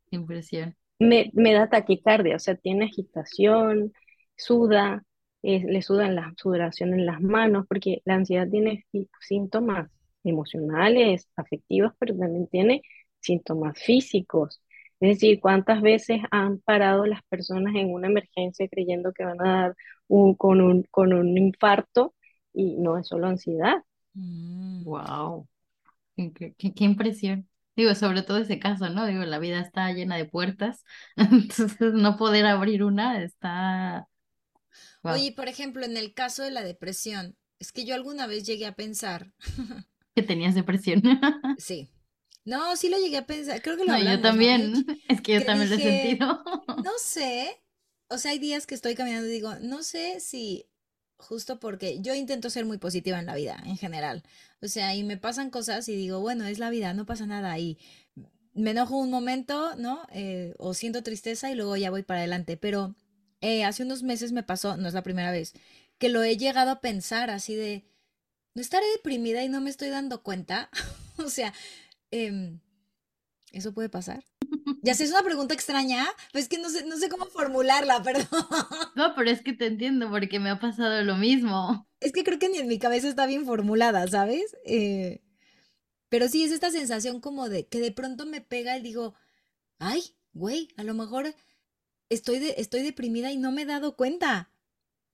Impresión. Me, me da taquicardia, o sea, tiene agitación, suda, le sudan la sudoración en las manos, porque la ansiedad tiene síntomas emocionales, afectivos, pero también tiene síntomas físicos. Es decir, ¿cuántas veces han parado las personas en una emergencia creyendo que van a dar un, con, un, con un infarto y no es solo ansiedad? Wow. Mm. Qué, qué, impresión. Digo, sobre todo ese caso, ¿no? Digo, la vida está llena de puertas, entonces no poder abrir una está... Oye, por ejemplo, en el caso de la depresión, es que yo alguna vez llegué a pensar que tenías depresión. Sí. No, sí lo llegué a pensar. Creo que lo No, yo también. Es que yo también lo he sentido. No sé. O sea, hay días que estoy caminando y digo, no sé si justo porque yo intento ser muy positiva en la vida en general. O sea, y me pasan cosas y digo, bueno, es la vida, no pasa nada. Y me enojo un momento, ¿no? Eh, o siento tristeza y luego ya voy para adelante. Pero eh, hace unos meses me pasó, no es la primera vez, que lo he llegado a pensar así de, ¿no estaré deprimida y no me estoy dando cuenta? o sea, em, ¿eso puede pasar? Ya sé, es una pregunta extraña, pues es que no sé, no sé cómo formularla, perdón. No, pero es que te entiendo porque me ha pasado lo mismo. Es que creo que ni en mi cabeza está bien formulada, ¿sabes? Eh, pero sí, es esta sensación como de que de pronto me pega y digo, ay, güey, a lo mejor estoy, de, estoy deprimida y no me he dado cuenta.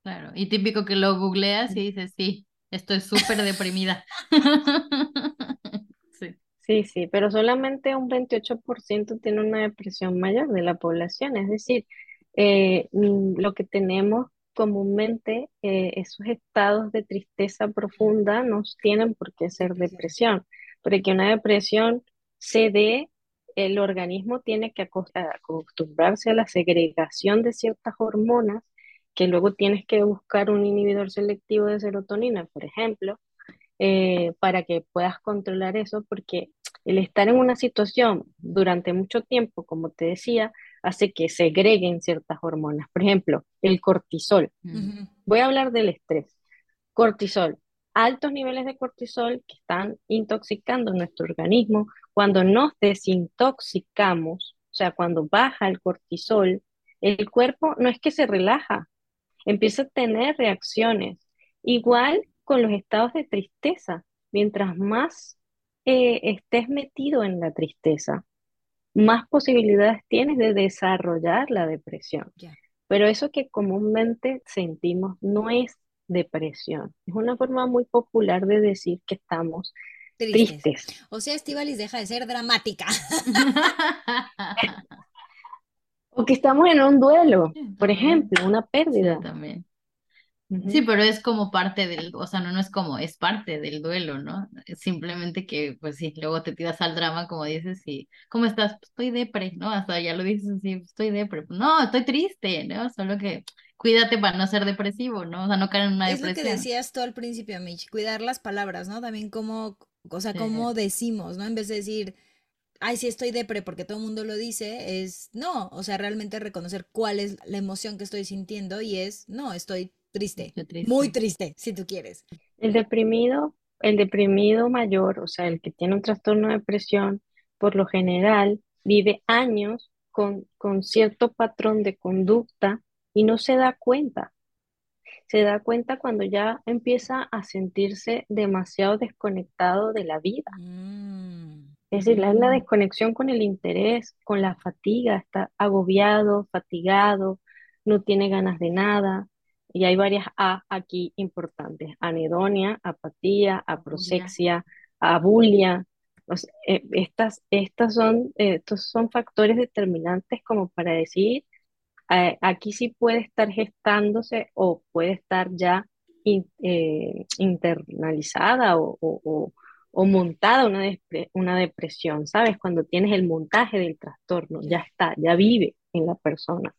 Claro, y típico que lo googleas y dices, sí, estoy súper deprimida. sí. Sí, pero solamente un 28% tiene una depresión mayor de la población, es decir, eh, mm, lo que tenemos comúnmente, eh, esos estados de tristeza profunda no tienen por qué ser depresión, porque una depresión se dé, el organismo tiene que acostumbrarse a la segregación de ciertas hormonas, que luego tienes que buscar un inhibidor selectivo de serotonina, por ejemplo, eh, para que puedas controlar eso, porque el estar en una situación durante mucho tiempo, como te decía, hace que segreguen ciertas hormonas. Por ejemplo, el cortisol. Voy a hablar del estrés. Cortisol. Altos niveles de cortisol que están intoxicando nuestro organismo. Cuando nos desintoxicamos, o sea, cuando baja el cortisol, el cuerpo no es que se relaja, empieza a tener reacciones. Igual con los estados de tristeza. Mientras más eh, estés metido en la tristeza, más posibilidades tienes de desarrollar la depresión. Pero eso que comúnmente sentimos no es depresión, es una forma muy popular de decir que estamos tristes. O sea, Estivalis deja de ser dramática. o que estamos en un duelo, por ejemplo, una pérdida. también. Sí, pero es como parte del, o sea, no, no es como, es parte del duelo, ¿no? Simplemente que, pues sí, luego te tiras al drama, como dices, y, ¿cómo estás? Pues estoy depre, ¿no? Hasta ya lo dices así, estoy depre. Pues, no, estoy triste, ¿no? Solo que cuídate para no ser depresivo, ¿no? O sea, no caer en una depresión. Es lo que decías tú al principio, Mitch, cuidar las palabras, ¿no? También como, o sea, cómo decimos, ¿no? En vez de decir, ay, sí estoy depre porque todo el mundo lo dice, es no, o sea, realmente reconocer cuál es la emoción que estoy sintiendo y es, no, estoy triste, muy triste, si tú quieres. El deprimido, el deprimido mayor, o sea, el que tiene un trastorno de depresión, por lo general vive años con, con cierto patrón de conducta y no se da cuenta. Se da cuenta cuando ya empieza a sentirse demasiado desconectado de la vida. Mm. Es decir, la, la desconexión con el interés, con la fatiga, está agobiado, fatigado, no tiene ganas de nada, y hay varias A aquí importantes, anedonia, apatía, aproxexia, abulia. Eh, estas, estas son, eh, estos son factores determinantes como para decir, eh, aquí sí puede estar gestándose o puede estar ya internalizada o, o, montada una, una depresión, ¿sabes? Cuando tienes el montaje del trastorno, ya está, ya vive en la persona.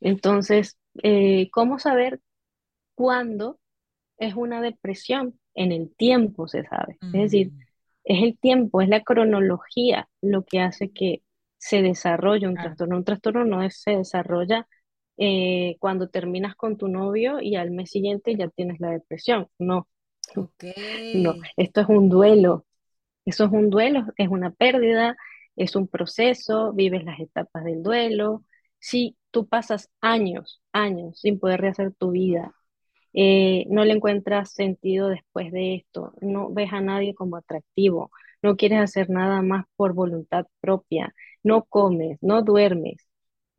Entonces, eh, ¿cómo saber cuándo es una depresión? En el tiempo se sabe. Es decir, mm. es el tiempo, es la cronología lo que hace que se desarrolle un trastorno. Un trastorno no se desarrolla eh, cuando terminas con tu novio y al mes siguiente ya tienes la depresión. No. No, esto es un duelo. Eso es un duelo, es una pérdida, es un proceso, vives las etapas del duelo. Si tú pasas años, años sin poder rehacer tu vida, eh, no le encuentras sentido después de esto, no ves a nadie como atractivo, no quieres hacer nada más por voluntad propia, no comes, no duermes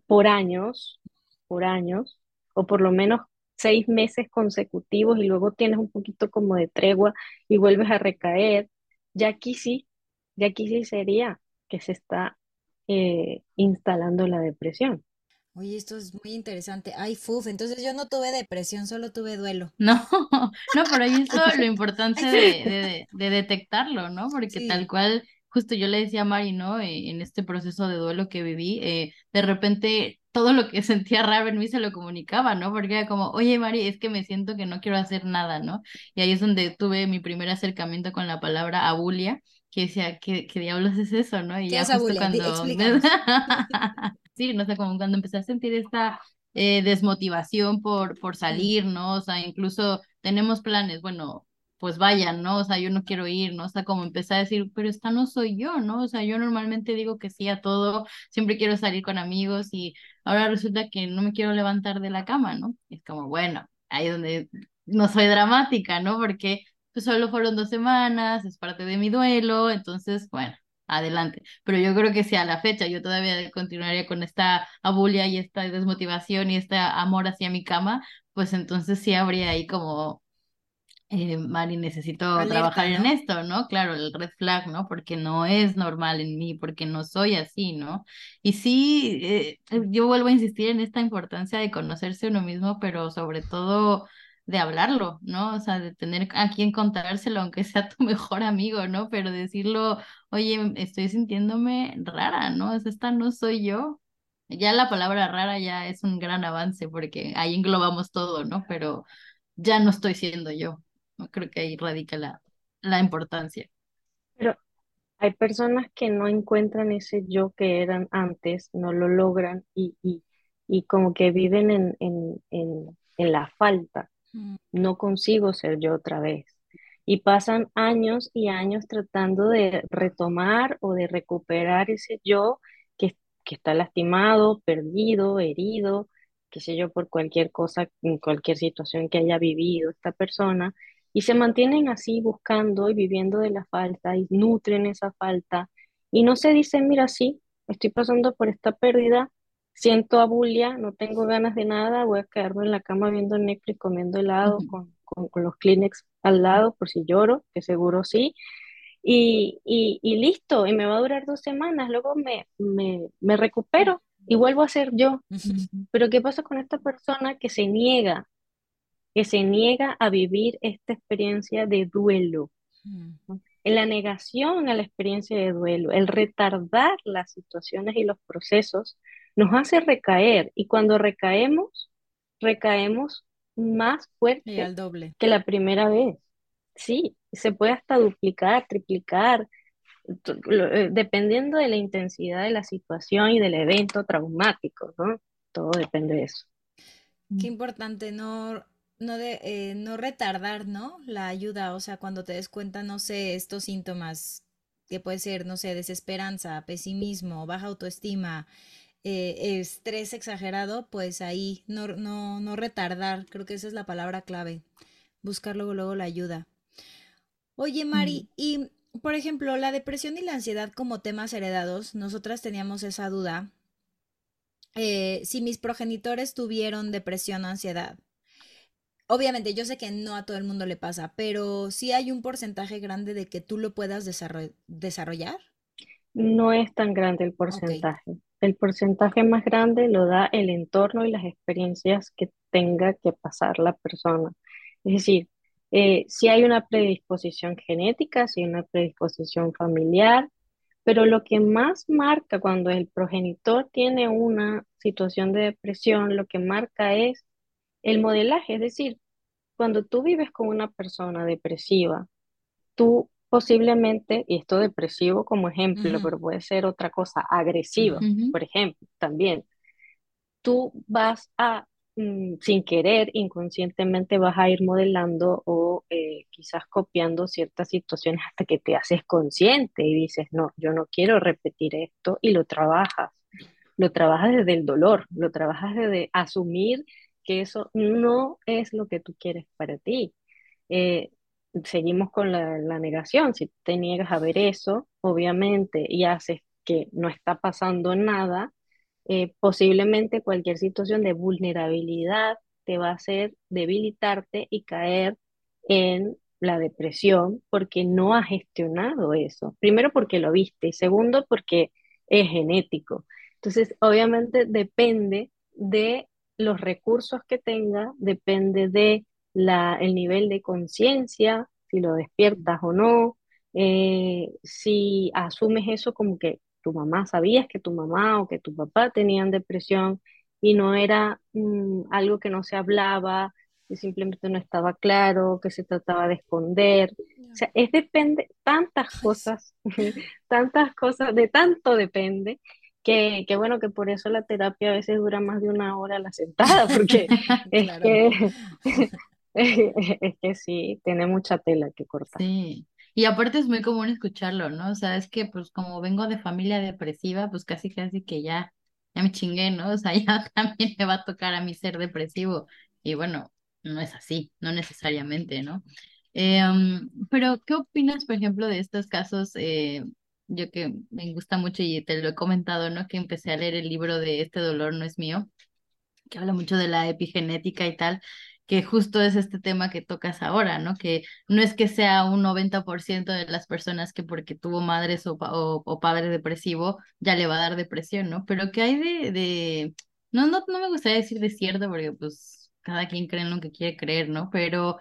por años, por años, o por lo menos seis meses consecutivos y luego tienes un poquito como de tregua y vuelves a recaer, ya aquí sí, ya aquí sí sería que se está eh, instalando la depresión. Oye, esto es muy interesante. Ay, fuf, entonces yo no tuve depresión, solo tuve duelo. No, no, pero ahí es lo, importante de, de, de detectarlo, ¿no? Porque tal cual, justo yo le decía a Mari, ¿no? Eh, en este proceso de duelo que viví, eh, de repente todo lo que sentía raro en mí se lo comunicaba, ¿no? Porque era como, oye, Mari, es que me siento que no quiero hacer nada, ¿no? Y ahí es donde tuve mi primer acercamiento con la palabra abulia, que decía, ¿qué, qué diablos es eso, no? Y ¿Qué ya es justo cuando... Sí, no sé, como cuando empecé a sentir esta eh, desmotivación por, por salir, ¿no? O sea, incluso tenemos planes, bueno, pues vayan, ¿no? O sea, yo no quiero ir, ¿no? O sea, como empecé a decir, pero esta no soy yo, ¿no? O sea, yo normalmente digo que sí a todo, siempre quiero salir con amigos y ahora resulta que no me quiero levantar de la cama, ¿no? Es como, bueno, ahí donde no soy dramática, ¿no? Porque pues solo fueron dos semanas, es parte de mi duelo, entonces, bueno. Adelante. Pero yo creo que si a la fecha yo todavía continuaría con esta abulia y esta desmotivación y este amor hacia mi cama, pues entonces sí habría ahí como, eh, Mari, necesito trabajar en esto, ¿no? Claro, el red flag, ¿no? Porque no es normal en mí, porque no soy así, ¿no? Y sí, eh, yo vuelvo a insistir en esta importancia de conocerse uno mismo, pero sobre todo de hablarlo, ¿no? O sea, de tener a quien contárselo, aunque sea tu mejor amigo, ¿no? Pero decirlo, oye, estoy sintiéndome rara, ¿no? Sea, esta no soy yo. Ya la palabra rara ya es un gran avance porque ahí englobamos todo, ¿no? Pero ya no estoy siendo yo. Creo que ahí radica la, la importancia. Pero hay personas que no encuentran ese yo que eran antes, no lo logran y, y, y como que viven en, en, en, en la falta. Mm, no consigo ser yo otra vez. Y pasan años y años tratando de retomar o de recuperar ese yo que, que está lastimado, perdido, herido, qué sé yo, por cualquier cosa, cualquier situación que haya vivido esta persona. Y se mantienen así buscando y viviendo de la falta y nutren esa falta. Y no se dicen, mira, sí, estoy pasando por esta pérdida, siento abulia, no tengo ganas de nada, voy a quedarme en la cama viendo Netflix, comiendo helado Ujú, con, con, con los Kleenex al lado por si lloro, que seguro sí, y, y, y listo, y me va a durar dos semanas, luego me, me, me recupero y vuelvo a ser yo. ujú, Pero ¿qué pasa con esta persona que se niega, que se niega a vivir esta experiencia de duelo? mm. ¿no? En la negación a la experiencia de duelo, el retardar las situaciones y los procesos nos hace recaer y cuando recaemos, recaemos más Y fuerte al doble. que la primera vez. Sí, se puede hasta duplicar, triplicar, eh, dependiendo de la intensidad de la situación y del evento traumático, ¿no? Todo depende de eso. Qué importante no, no, de, eh, no retardar, ¿no? La ayuda, o sea, cuando te des cuenta, no sé, estos síntomas que puede ser, no sé, desesperanza, pesimismo, baja autoestima, eh, estrés exagerado, pues ahí no, no, no retardar, creo que esa es la palabra clave, buscar luego, luego la ayuda. Oye, ujú. Mari, y por ejemplo, la depresión y la ansiedad como temas heredados, nosotras teníamos esa duda, eh, si mis progenitores tuvieron depresión o ansiedad. Obviamente, yo sé que no a todo el mundo le pasa, pero sí hay un porcentaje grande de que tú lo puedas desarroll- desarrollar. No es tan grande el porcentaje. El porcentaje más grande lo da el entorno y las experiencias que tenga que pasar la persona. Es decir, eh, si hay una predisposición genética, si hay una predisposición familiar, pero lo que más marca cuando el progenitor tiene una situación de depresión, lo que marca es el modelaje. Es decir, cuando tú vives con una persona depresiva, tú posiblemente, y esto depresivo como ejemplo, pero puede ser otra cosa, agresiva, por ejemplo, también, tú vas a, mm, sin querer, inconscientemente vas a ir modelando o eh, quizás copiando ciertas situaciones hasta que te haces consciente y dices, no, yo no quiero repetir esto y lo trabajas. Lo trabajas desde el dolor, lo trabajas desde asumir que eso no es lo que tú quieres para ti. Eh, seguimos con la, negación. Si te niegas a ver eso, obviamente, y haces que no está pasando nada, eh, posiblemente cualquier situación de vulnerabilidad te va a hacer debilitarte y caer en la depresión porque no has gestionado eso. Primero porque lo viste y segundo porque es genético. Entonces, obviamente depende de los recursos que tenga, depende de la, el nivel de conciencia, si lo despiertas o no, eh, si asumes eso como que tu mamá, sabías que tu mamá o que tu papá tenían depresión y no era mm, algo que no se hablaba, que simplemente no estaba claro, que se trataba de esconder. O sea, es depende, tantas cosas, tantas cosas, de tanto depende, que, que, bueno, que por eso la terapia a veces dura más de una hora la sentada, porque es, que, es que sí, tiene mucha tela que cortar. Sí. Y aparte es muy común escucharlo, ¿no? O sea, es que pues como vengo de familia depresiva, pues casi casi que ya, ya me chingué, ¿no? O sea, ya también me va a tocar a mí ser depresivo. Y bueno, no es así, no necesariamente, ¿no? Eh, pero, ¿qué opinas, por ejemplo, de estos casos? Eh, yo que me gusta mucho y te lo he comentado, ¿no? Que empecé a leer el libro de Este dolor no es mío, que habla mucho de la epigenética y tal, que justo es este tema que tocas ahora, ¿no? Que no es que sea un 90% de las personas que porque tuvo madres o, o, padre depresivo ya le va a dar depresión, ¿no? Pero que hay de, de... No, no, no me gustaría decir de cierto porque pues cada quien cree en lo que quiere creer, ¿no? Pero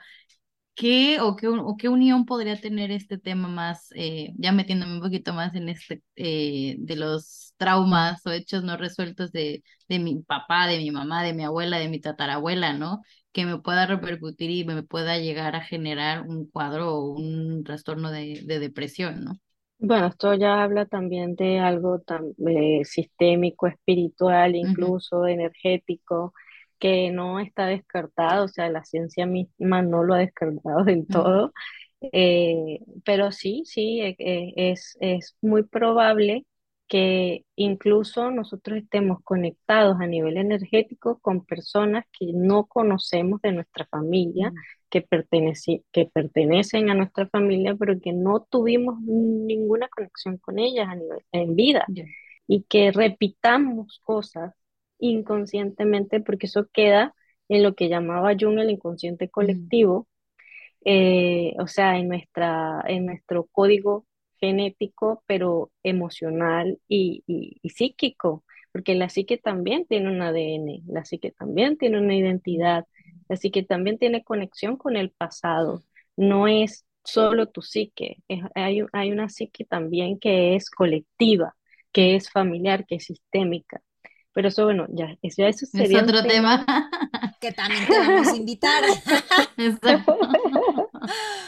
¿qué o qué, o qué unión podría tener este tema más, eh, ya metiéndome un poquito más en este, eh, de los traumas o hechos no resueltos de, de mi papá, de mi mamá, de mi abuela, de mi tatarabuela, ¿no? Que me pueda repercutir y me pueda llegar a generar un cuadro o un trastorno de, depresión, ¿no? Bueno, esto ya habla también de algo tan, eh, sistémico, espiritual, incluso energético, que no está descartado, o sea, la ciencia misma no lo ha descartado del todo, eh, pero sí, sí, e, e, es, es muy probable que incluso nosotros estemos conectados a nivel energético con personas que no conocemos de nuestra familia, que, que pertenecen a nuestra familia, pero que no tuvimos ninguna conexión con ellas a nivel, en vida. Y que repitamos cosas inconscientemente, porque eso queda en lo que llamaba Jung el inconsciente colectivo, eh, o sea, en, nuestra, en nuestro código genético, pero emocional y, psíquico, porque la psique también tiene un ADN, la psique también tiene una identidad, la psique también tiene conexión con el pasado, no es solo tu psique, hay, hay una psique también que es colectiva, que es familiar, que es sistémica. Pero eso, bueno, ya, eso, eso sería es otro tema. que también te vamos a invitar.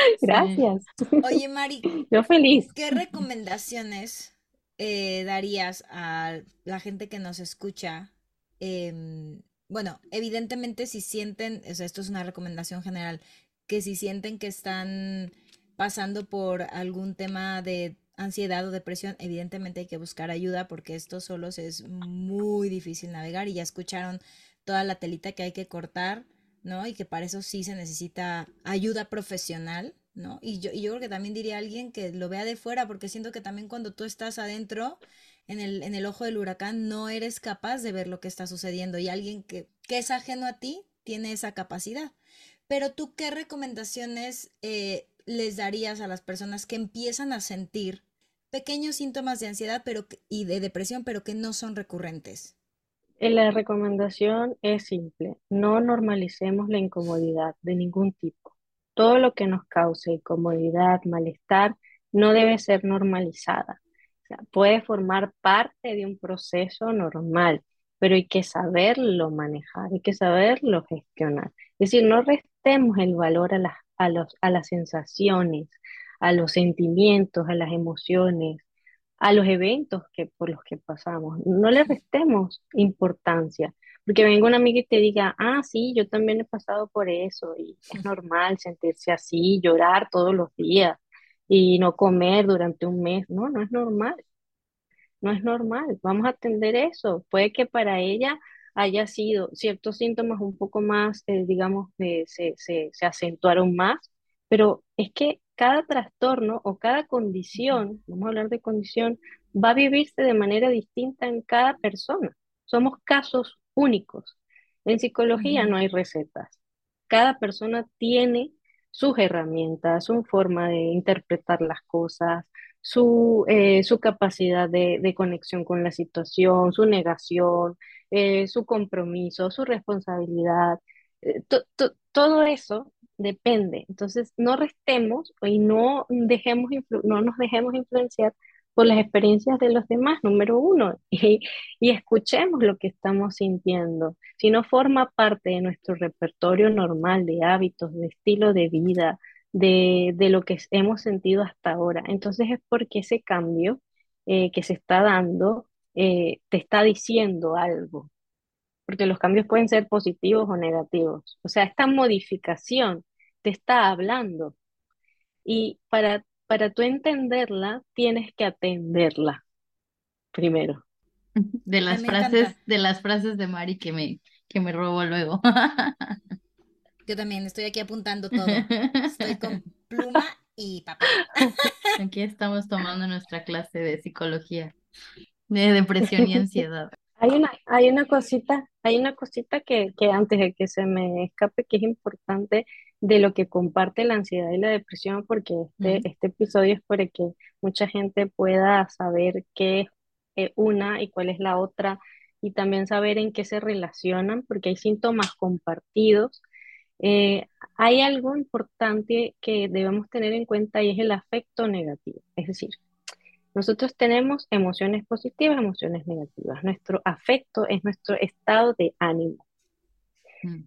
Gracias. Oye, Mari. Yo feliz. ¿Qué recomendaciones eh, darías a la gente que nos escucha? Em, bueno, evidentemente si sienten, o sea, esto es una recomendación general, que si sienten que están pasando por algún tema de ansiedad o depresión, evidentemente hay que buscar ayuda porque esto solos es muy difícil navegar y ya escucharon toda la telita que hay que cortar ¿no? Y que para eso sí se necesita ayuda profesional, ¿no? Y yo, y yo creo que también diría alguien que lo vea de fuera, porque siento que también cuando tú estás adentro, en el, en el ojo del huracán, no eres capaz de ver lo que está sucediendo y alguien que, que es ajeno a ti tiene esa capacidad. Pero tú, ¿qué recomendaciones eh, les darías a las personas que empiezan a sentir pequeños síntomas de ansiedad pero, y de depresión, pero que no son recurrentes? La recomendación es simple, no normalicemos la incomodidad de ningún tipo. Todo lo que nos cause incomodidad, malestar, no debe ser normalizada. puede formar parte de un proceso normal, pero hay que saberlo manejar, hay que saberlo gestionar. Es decir, no restemos el valor a las, a los, a las sensaciones, a los sentimientos, a las emociones, a los eventos que, por los que pasamos. No le restemos importancia, porque venga una amiga y te diga, ah, sí, yo también he pasado por eso, y es normal sentirse así, llorar todos los días y no comer durante un mes. No, no es normal. No es normal. Vamos a atender eso. Puede que para ella haya sido ciertos síntomas un poco más, eh, digamos, se, se, se acentuaron más, pero es que cada trastorno o cada condición, vamos a hablar de condición, va a vivirse de manera distinta en cada persona. Somos casos únicos. En psicología no hay recetas. Cada persona tiene sus herramientas, su forma de interpretar las cosas, su, eh, su capacidad de, conexión con la situación, su negación, eh, su compromiso, su responsabilidad. Eh, todo eso depende. Entonces, no restemos y no, dejemos no nos dejemos influenciar por las experiencias de los demás, número uno, y, y, escuchemos lo que estamos sintiendo. Si no forma parte de nuestro repertorio normal de hábitos, de estilo de vida, de, de lo que hemos sentido hasta ahora, entonces es porque ese cambio eh, que se está dando eh, te está diciendo algo, porque los cambios pueden ser positivos o negativos. O sea, esta modificación te está hablando. Y para para tú entenderla, tienes que atenderla primero. De las frases, de las frases de Mari que me, que me robó luego. Yo también estoy aquí apuntando todo. Estoy con pluma y papel. Aquí estamos tomando nuestra clase de psicología, de depresión y ansiedad. Hay una, hay una cosita, hay una cosita que, que antes de que se me escape que es importante de lo que comparte la ansiedad y la depresión, porque este, este episodio es para que mucha gente pueda saber qué es una y cuál es la otra, y también saber en qué se relacionan, porque hay síntomas compartidos. Eh, hay algo importante que debemos tener en cuenta y es el afecto negativo, es decir, nosotros tenemos emociones positivas, emociones negativas. Nuestro afecto es nuestro estado de ánimo. Mm.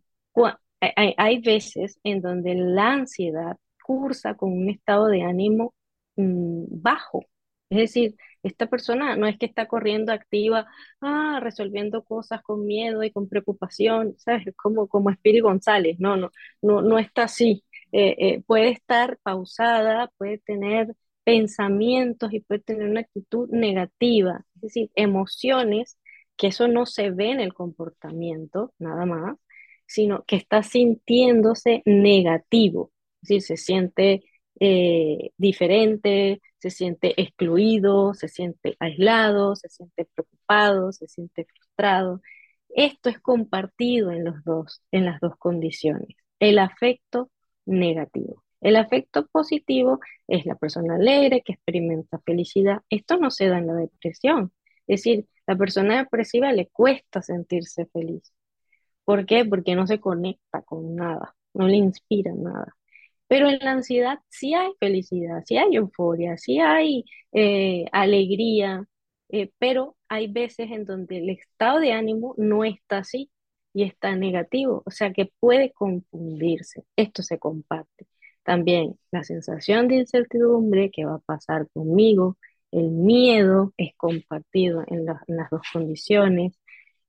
Hay, veces en donde la ansiedad cursa con un estado de ánimo mm, bajo. Es decir, esta persona no es que está corriendo activa, ah, resolviendo cosas con miedo y con preocupación, ¿sabes? Como, como Espíritu González, no, no, no, no está así. Eh, eh, puede estar pausada, puede tener pensamientos y puede tener una actitud negativa, es decir, emociones, que eso no se ve en el comportamiento, nada más, sino que está sintiéndose negativo, es decir, se siente eh, diferente, se siente excluido, se siente aislado, se siente preocupado, se siente frustrado. Esto es compartido en los dos, en las dos condiciones. El afecto negativo. El afecto positivo es la persona alegre que experimenta felicidad. Esto no se da en la depresión. Es decir, la persona depresiva le cuesta sentirse feliz. ¿Por qué? Porque no se conecta con nada, no le inspira nada. Pero en la ansiedad sí hay felicidad, sí hay euforia, sí hay eh, alegría, eh, pero hay veces en donde el estado de ánimo no está así y está negativo, o sea que puede confundirse. Esto se comparte. También la sensación de incertidumbre que va a pasar conmigo, el miedo es compartido en, las dos condiciones,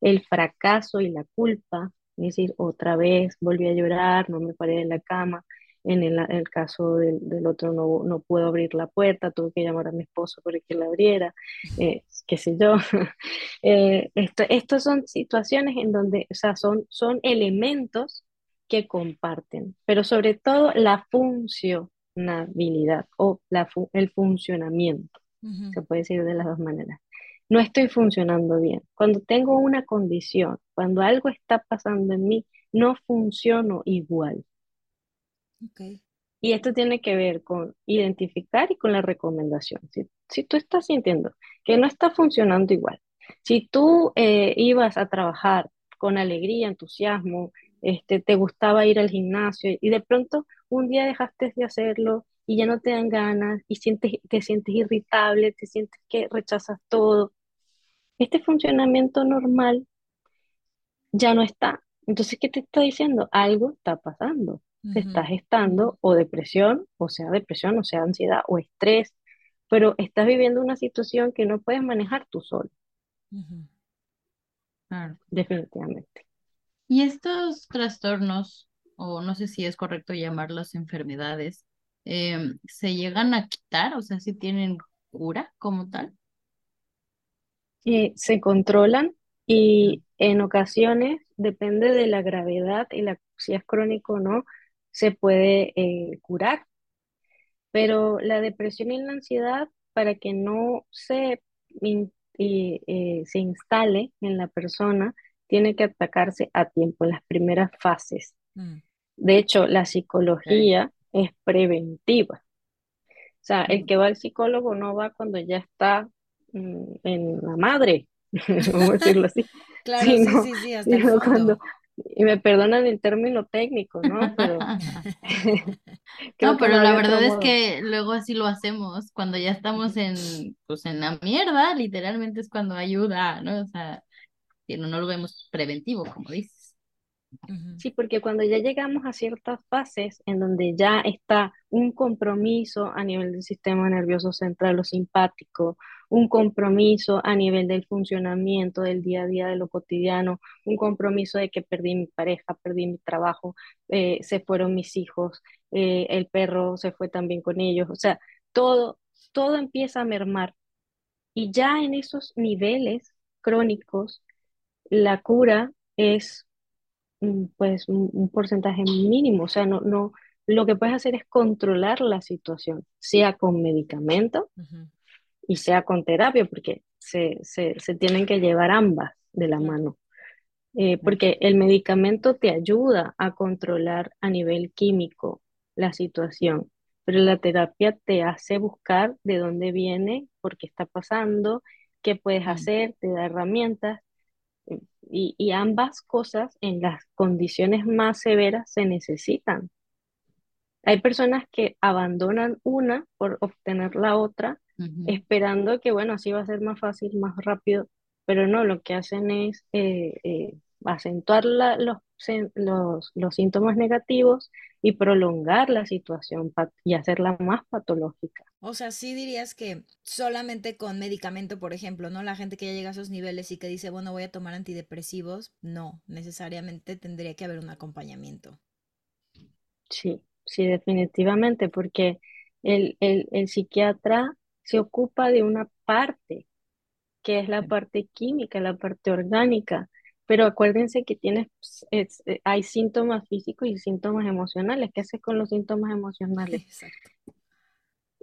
el fracaso y la culpa, es decir, otra vez volví a llorar, no me paré de la cama, en el, caso del, otro no, no, puedo abrir la puerta, tuve que llamar a mi esposo para que la abriera, eh, qué sé yo. eh, estas son situaciones en donde, o sea, son, son elementos que comparten, pero sobre todo la funcionabilidad o la el funcionamiento, se puede decir de las dos maneras. No estoy funcionando bien. Cuando tengo una condición, cuando algo está pasando en mí, no funciono igual. Y esto tiene que ver con identificar y con la recomendación. Si, si tú estás sintiendo que no está funcionando igual, si tú eh, ibas a trabajar con alegría, entusiasmo, este, te gustaba ir al gimnasio y de pronto un día dejaste de hacerlo y ya no te dan ganas y sientes, te sientes irritable, te sientes que rechazas todo. Este funcionamiento normal ya no está. Entonces, ¿qué te está diciendo? Algo está pasando. Te estás gestando o depresión, o sea, depresión, o sea, ansiedad o estrés, pero estás viviendo una situación que no puedes manejar tú solo. Definitivamente. Y estos trastornos, o no sé si es correcto llamarlos enfermedades, em, ¿se llegan a quitar? O sea, si tienen cura como tal. Eh, se controlan y en ocasiones, depende de la gravedad y la, si es crónico o no, se puede eh, curar. Pero la depresión y la ansiedad, para que no se, eh, se instale en la persona, tiene que atacarse a tiempo, en las primeras fases. Mm. De hecho, la psicología es preventiva. O sea, el que va al psicólogo no va cuando ya está mm, en la madre, vamos a decirlo así. Claro, sí, sí, sí, hasta el fondo. y me perdonan el término técnico, ¿no? Pero, no, pero la verdad es que luego así lo hacemos, cuando ya estamos en, pues en la mierda, literalmente es cuando ayuda, ¿no? O sea, no, no lo vemos preventivo, como dices. Sí, porque cuando ya llegamos a ciertas fases en donde ya está un compromiso a nivel del sistema nervioso central o simpático, un compromiso a nivel del funcionamiento del día a día de lo cotidiano, un compromiso de que perdí mi pareja, perdí mi trabajo, eh, se fueron mis hijos, eh, el perro se fue también con ellos, o sea, todo, todo empieza a mermar. Y ya en esos niveles crónicos, la cura es pues un, porcentaje mínimo, o sea, no, no, lo que puedes hacer es controlar la situación, sea con medicamento y sea con terapia, porque se, se, se, tienen que llevar ambas de la mano. Eh, porque el medicamento te ayuda a controlar a nivel químico la situación, pero la terapia te hace buscar de dónde viene, por qué está pasando, qué puedes hacer, te da herramientas y, ambas cosas en las condiciones más severas se necesitan. Hay personas que abandonan una por obtener la otra, esperando que, bueno, así va a ser más fácil, más rápido, pero no, lo que hacen es eh, eh, acentuar los, los, los, síntomas negativos y prolongar la situación y hacerla más patológica. O sea, sí dirías que solamente con medicamento, por ejemplo, ¿no? La gente que ya llega a esos niveles y que dice, bueno, voy a tomar antidepresivos, no, necesariamente tendría que haber un acompañamiento. Sí, sí, definitivamente, porque el, el, el psiquiatra se ocupa de una parte, que es la parte química, la parte orgánica, pero acuérdense que tienes, pues, eh, hay síntomas físicos y síntomas emocionales. ¿Qué haces con los síntomas emocionales? Exacto.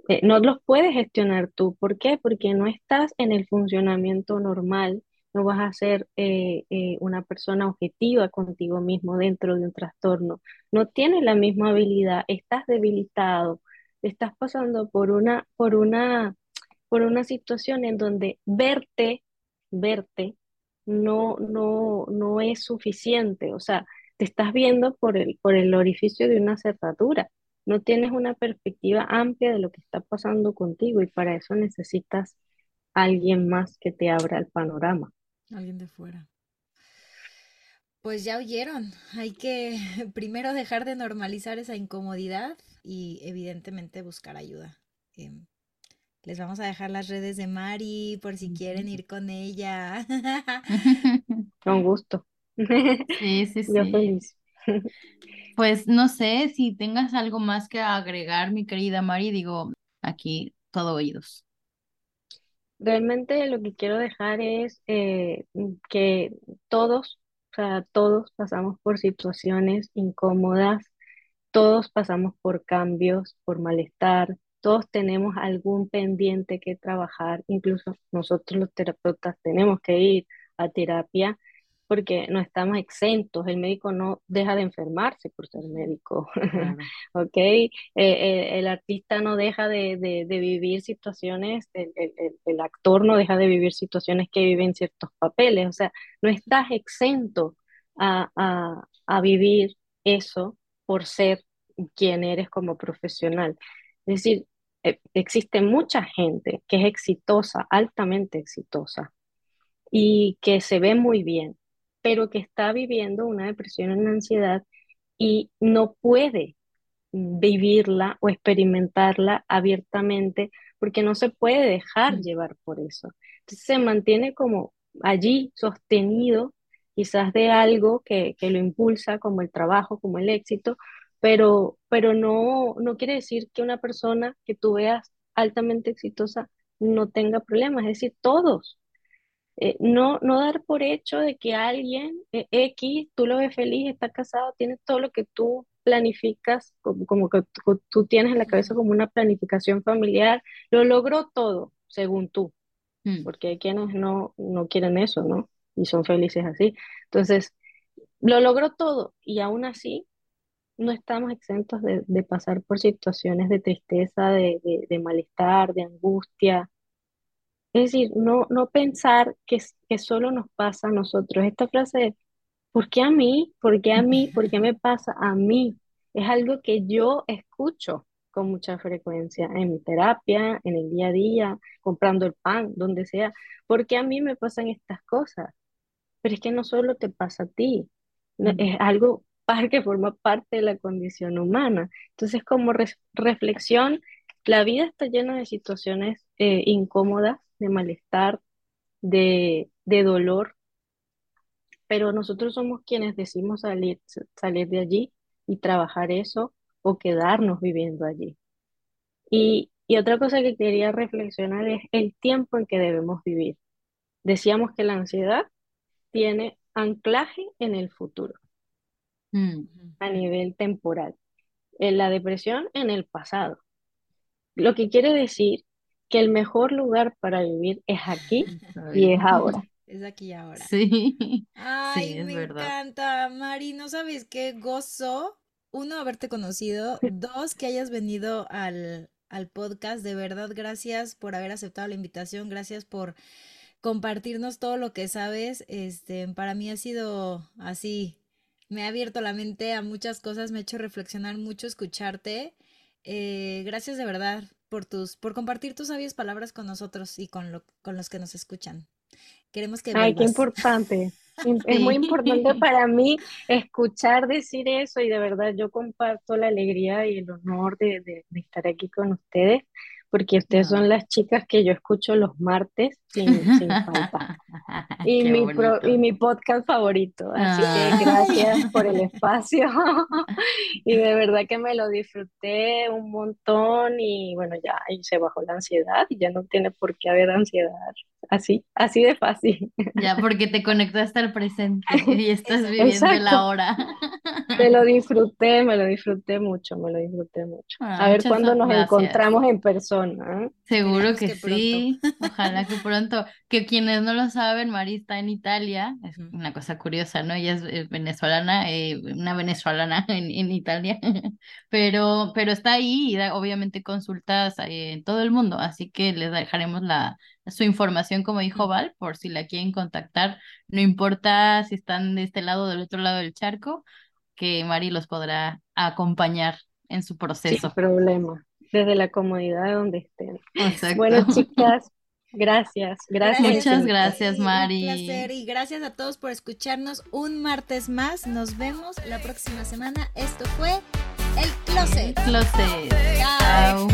Eh, no los puedes gestionar tú. ¿Por qué? Porque no estás en el funcionamiento normal, no vas a ser eh, una persona objetiva contigo mismo dentro de un trastorno. No tienes la misma habilidad, estás debilitado, estás pasando por una, por una, por una situación en donde verte, verte no, no, no es suficiente. O sea, te estás viendo por el, por el orificio de una cerradura. No tienes una perspectiva amplia de lo que está pasando contigo y para eso necesitas alguien más que te abra el panorama. Alguien de fuera. Pues ya oyeron, hay que primero dejar de normalizar esa incomodidad y evidentemente buscar ayuda. Em, les vamos a dejar las redes de Mari por si quieren ir con ella. Con gusto. Sí, sí, sí. Yo feliz. Pues no sé si tengas algo más que agregar, mi querida Mari, digo, aquí todo oídos. Realmente lo que quiero dejar es eh, que todos, o sea, todos pasamos por situaciones incómodas, todos pasamos por cambios, por malestar, todos tenemos algún pendiente que trabajar, incluso nosotros los terapeutas tenemos que ir a terapia porque no estamos exentos, el médico no deja de enfermarse por ser médico, ¿ok? Eh, eh, el artista no deja de, vivir situaciones, el, actor no deja de vivir situaciones que viven ciertos papeles, o sea, no estás exento a, a vivir eso por ser quien eres como profesional. Es decir, eh, existe mucha gente que es exitosa, altamente exitosa, y que se ve muy bien, pero que está viviendo una depresión o una ansiedad y no puede vivirla o experimentarla abiertamente porque no se puede dejar mm. llevar por eso. Entonces se mantiene como allí sostenido quizás de algo que, que lo impulsa como el trabajo, como el éxito, pero, pero no, no quiere decir que una persona que tú veas altamente exitosa no tenga problemas, es decir, todos. Eh, no, no dar por hecho de que alguien eh, X, tú lo ves feliz, está casado, tiene todo lo que tú planificas, como, como que tú, tienes en la cabeza como una planificación familiar, lo logró todo, según tú, mm. porque hay quienes no, no quieren eso, ¿no? Y son felices así. Entonces, lo logró todo y aún así no estamos exentos de, pasar por situaciones de tristeza, de, malestar, de angustia. Es decir, no, no pensar que, que solo nos pasa a nosotros. Esta frase de, ¿por qué a mí? ¿Por qué a mí? ¿Por qué me pasa a mí? Es algo que yo escucho con mucha frecuencia en mi terapia, en el día a día, comprando el pan, donde sea. ¿Por qué a mí me pasan estas cosas? Pero es que no solo te pasa a ti, es algo que forma parte de la condición humana. Entonces, como reflexión, la vida está llena de situaciones eh, incómodas, de malestar, de, de dolor, pero nosotros somos quienes decimos salir, salir de allí y trabajar eso o quedarnos viviendo allí. Y, y otra cosa que quería reflexionar es el tiempo en que debemos vivir. Decíamos que la ansiedad tiene anclaje en el futuro, mm. a nivel temporal. En la depresión en el pasado. Lo que quiere decir que el mejor lugar para vivir es aquí y es ahora. Es aquí y ahora. Sí. Ay, me encanta, Mari. No sabes qué gozo. Uno, haberte conocido. Dos, que hayas venido al, al podcast. De verdad, gracias por haber aceptado la invitación. Gracias por compartirnos todo lo que sabes. Este, para mí ha sido así, me ha abierto la mente a muchas cosas, me ha hecho reflexionar mucho escucharte. Eh, gracias de verdad por tus, por compartir tus sabias palabras con nosotros y con lo, con los que nos escuchan. Queremos que Ay, qué importante. Es muy importante para mí escuchar decir eso y de verdad yo comparto la alegría y el honor de, de estar aquí con ustedes porque ustedes son las chicas que yo escucho los martes sin, falta. Y mi, y mi podcast favorito. Así que ah. gracias por el espacio. y de verdad que me lo disfruté un montón y bueno, ya ahí se bajó la ansiedad y ya no tiene por qué haber ansiedad. Así, así de fácil. Ya, porque te conectaste al presente y estás viviendo la hora. Me lo disfruté, me lo disfruté mucho, me lo disfruté mucho. Ah, a ver cuándo nos encontramos en persona. ¿Eh? Seguro que, sí, ojalá que pronto. Que quienes no lo saben, Mari está en Italia, es una cosa curiosa, ¿no? Ella es venezolana, eh, una venezolana en, en Italia, pero, pero está ahí y da obviamente consultas eh, en todo el mundo, así que les dejaremos la, su información, como dijo Val, por si la quieren contactar, no importa si están de este lado o del otro lado del charco, que Mari los podrá acompañar en su proceso. Sin problema, desde la comodidad de donde estén. Exacto. Bueno, chicas, gracias, gracias. Muchas gracias, Mari. Un placer y gracias a todos por escucharnos un martes más. Nos vemos la próxima semana. Esto fue El Closet. Closet. Chao.